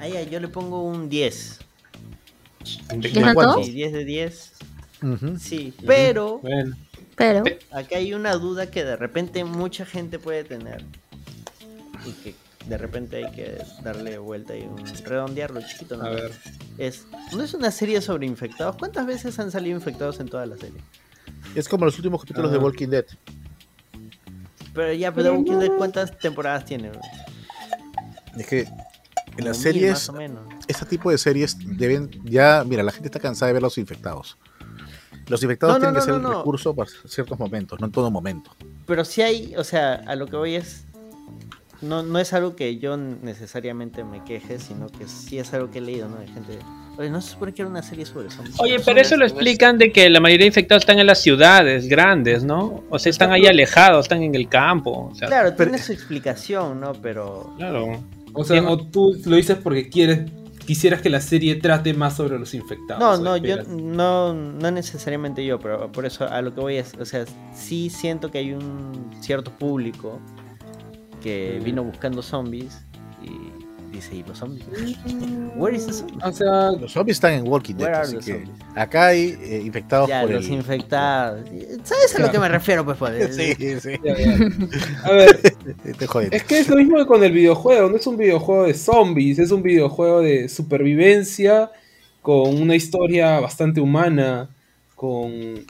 Ahí, yo le pongo un 10. ¿Ya son ¿Cuánto? todos? Sí, 10 de 10. Ujú. Sí, pero Bueno, Pero, acá hay una duda que de repente mucha gente puede tener. Y que de repente hay que darle vuelta y un- redondearlo chiquito. ¿no? a ver. Es, ¿No es una serie sobre infectados? ¿Cuántas veces han salido infectados en toda la serie? Es como los últimos capítulos de Ah. Walking Dead. Pero ya, pero Walking Dead, ¿cuántas temporadas tiene? bro? Es que en las mil, series, Más o menos. este tipo de series deben ya, mira, la gente está cansada de ver los infectados. Los infectados No, no, tienen que ser no, un recurso para ciertos momentos, no en todo momento. Pero sí hay, o sea, a lo que voy es. No, no es algo que yo necesariamente me queje, sino que sí es algo que he leído, ¿no? De gente. Oye, no se supone que era una serie sobre zombies. Oye, pero eso lo explican de que la mayoría de infectados están en las ciudades grandes, ¿no? O sea, están ahí alejados, están en el campo. O sea, Claro, Pero- tiene su explicación, ¿no? Pero. claro. O sea, o tú lo dices porque quieres, quisieras que la serie trate más sobre los infectados. No, no, yo no, no necesariamente yo, pero por eso a lo que voy es, o sea, sí siento que hay un cierto público que Mm. vino buscando zombies y dice, ¿y los zombies? Where is the zombies? O sea, Los zombies están en Walking Dead, así que zombies? acá hay eh, infectados Ya, por los el... infectados. ¿Sabes a lo que me refiero, pues? pues? Sí, sí, ya, ya. a ver, te jodiendo. es que es lo mismo que con el videojuego. No es un videojuego de zombies, es un videojuego de supervivencia con una historia bastante humana, con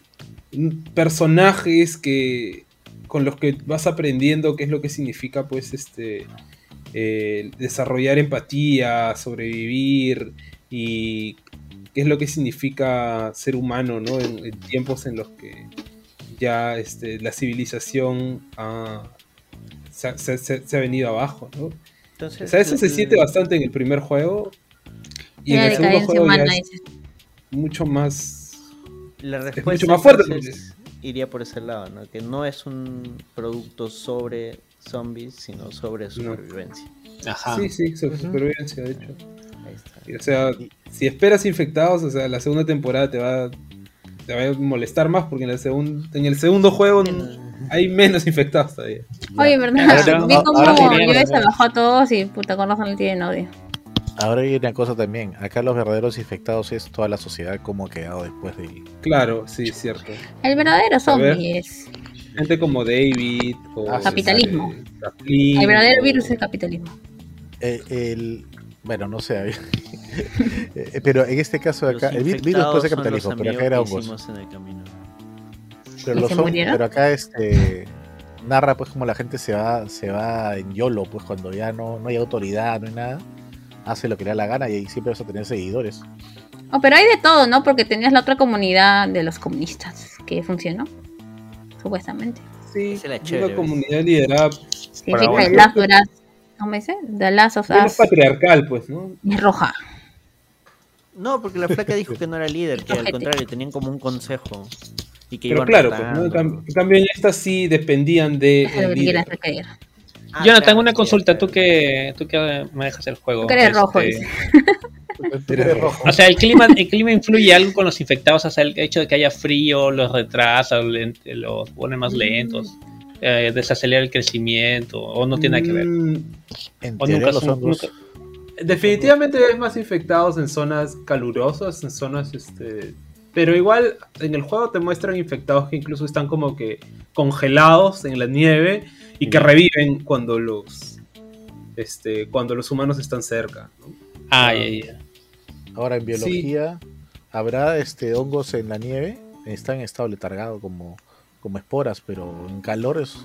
personajes que con los que vas aprendiendo qué es lo que significa, pues, este eh, desarrollar empatía, sobrevivir y qué es lo que significa ser humano, ¿no? En, en tiempos en los que ya este, la civilización ha- se, ha- se- se- se ha venido abajo, ¿no? Entonces, O sea, eso se siente bastante en el primer juego y en el segundo juego ya es mucho más... La mucho más fuerte, entonces, iría por ese lado, ¿no? Que no es un producto sobre zombies, sino sobre supervivencia. Ajá. Sí, sí, sobre supervivencia, de hecho. Ahí está. O sea, si esperas infectados, o sea, la segunda temporada te va, te va a molestar más porque en el, segun- en el segundo juego hay menos infectados todavía. Oye, Ahora- verdad, vi como ahora yo sería- se bajó a todos y puta con razón le tienen odio. Ahora hay una cosa también, acá los verdaderos infectados es toda la sociedad como ha quedado después del... Claro, sí, es cierto. El verdadero ver. zombie es. Gente como David o... Ah, Capitalismo. El verdadero virus es el capitalismo. eh, el bueno, no sé, eh, pero en este caso de Los acá, el vi- virus puede ser capitalismo, pero acá era hongos. en el camino. Pero, ¿Y los hongos- pero acá este narra pues como la gente se va, se va en YOLO, pues cuando ya no, no hay autoridad, no hay nada, hace lo que le da la gana y ahí siempre vas a tener seguidores. Oh, pero hay de todo, ¿no? Porque tenías la otra comunidad de los comunistas que funcionó. Supuestamente. Sí, era una comunidad liderada Significa el Last of Us. ¿Cómo dice? The Last of Us patriarcal, pues, ¿no? es roja. No, porque la flaca dijo que no era líder, que al contrario, tenían como un consejo. Y que Pero iban claro, pues, ¿no? En cam- en cambio en estas sí dependían de... El líder. Ah, Jonathan, claro, una consulta, tú que, tú que manejas el juego. Tú que eres rojo, este, dice. Eres rojo. O sea, el clima, el clima influye algo con los infectados, o sea, el hecho de que haya frío los retrasa, los pone más lentos, eh, desacelera el crecimiento, o no tiene nada que ver. Mm, En O nunca los son- nunca- Definitivamente ves más infectados en zonas calurosas, en zonas este. Pero igual en el juego te muestran infectados que incluso están como que congelados en la nieve y que reviven cuando los este cuando los humanos están cerca. ¿no? Ah, ya, ya. Ahora en biología habrá este hongos en la nieve, están en estado letargado como, como esporas, pero en calor es-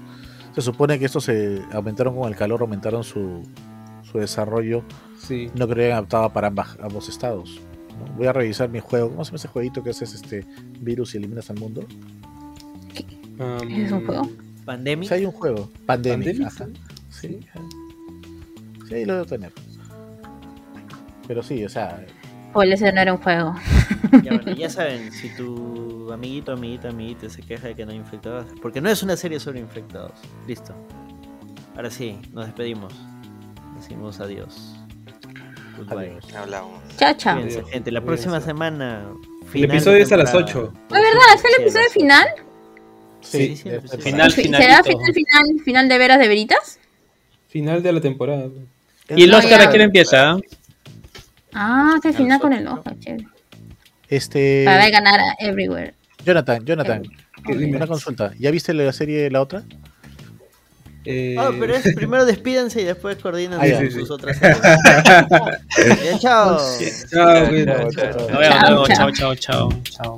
se supone que estos se aumentaron con el calor, aumentaron su, su desarrollo Sí. no creo que adaptaba para ambas- ambos estados. ¿no? Voy a revisar mi juego. ¿Cómo se llama ese jueguito que haces este virus y eliminas al mundo? Um, ¿Es un juego? O Pandemic. sea, hay un juego. Pandemic. Pandemic, ajá. Sí. Sí, ahí lo debo tener. Pero sí, o sea, Ese no era un juego. Ya, bueno, ya saben, si tu amiguito, amiguita, amiguita se queja de que no hay infectados, porque no es una serie sobre infectados. Listo. Ahora sí, nos despedimos. Decimos adiós. Goodbye. Hablamos. Chao, chao. Gente. La Cuídense. próxima semana. El final episodio es a las temporada. 8. ¿Es verdad? ¿Es el Sí, episodio final? Sí, sí, Final, ¿Será final, final, final de veras de veritas? Final de la temporada. ¿Y el Oscar a quién empieza? Ah, que A final con el ojo, chévere. Este. Para ganar a Everywhere. Jonathan, Jonathan, ¿Qué dime? una consulta. ¿Ya viste la serie la otra? Eh, Ah, pero es primero despídanse y después coordinan Ah, ya. sus Sí, sí. otras chao. Chao. chao, chao, chao. chao.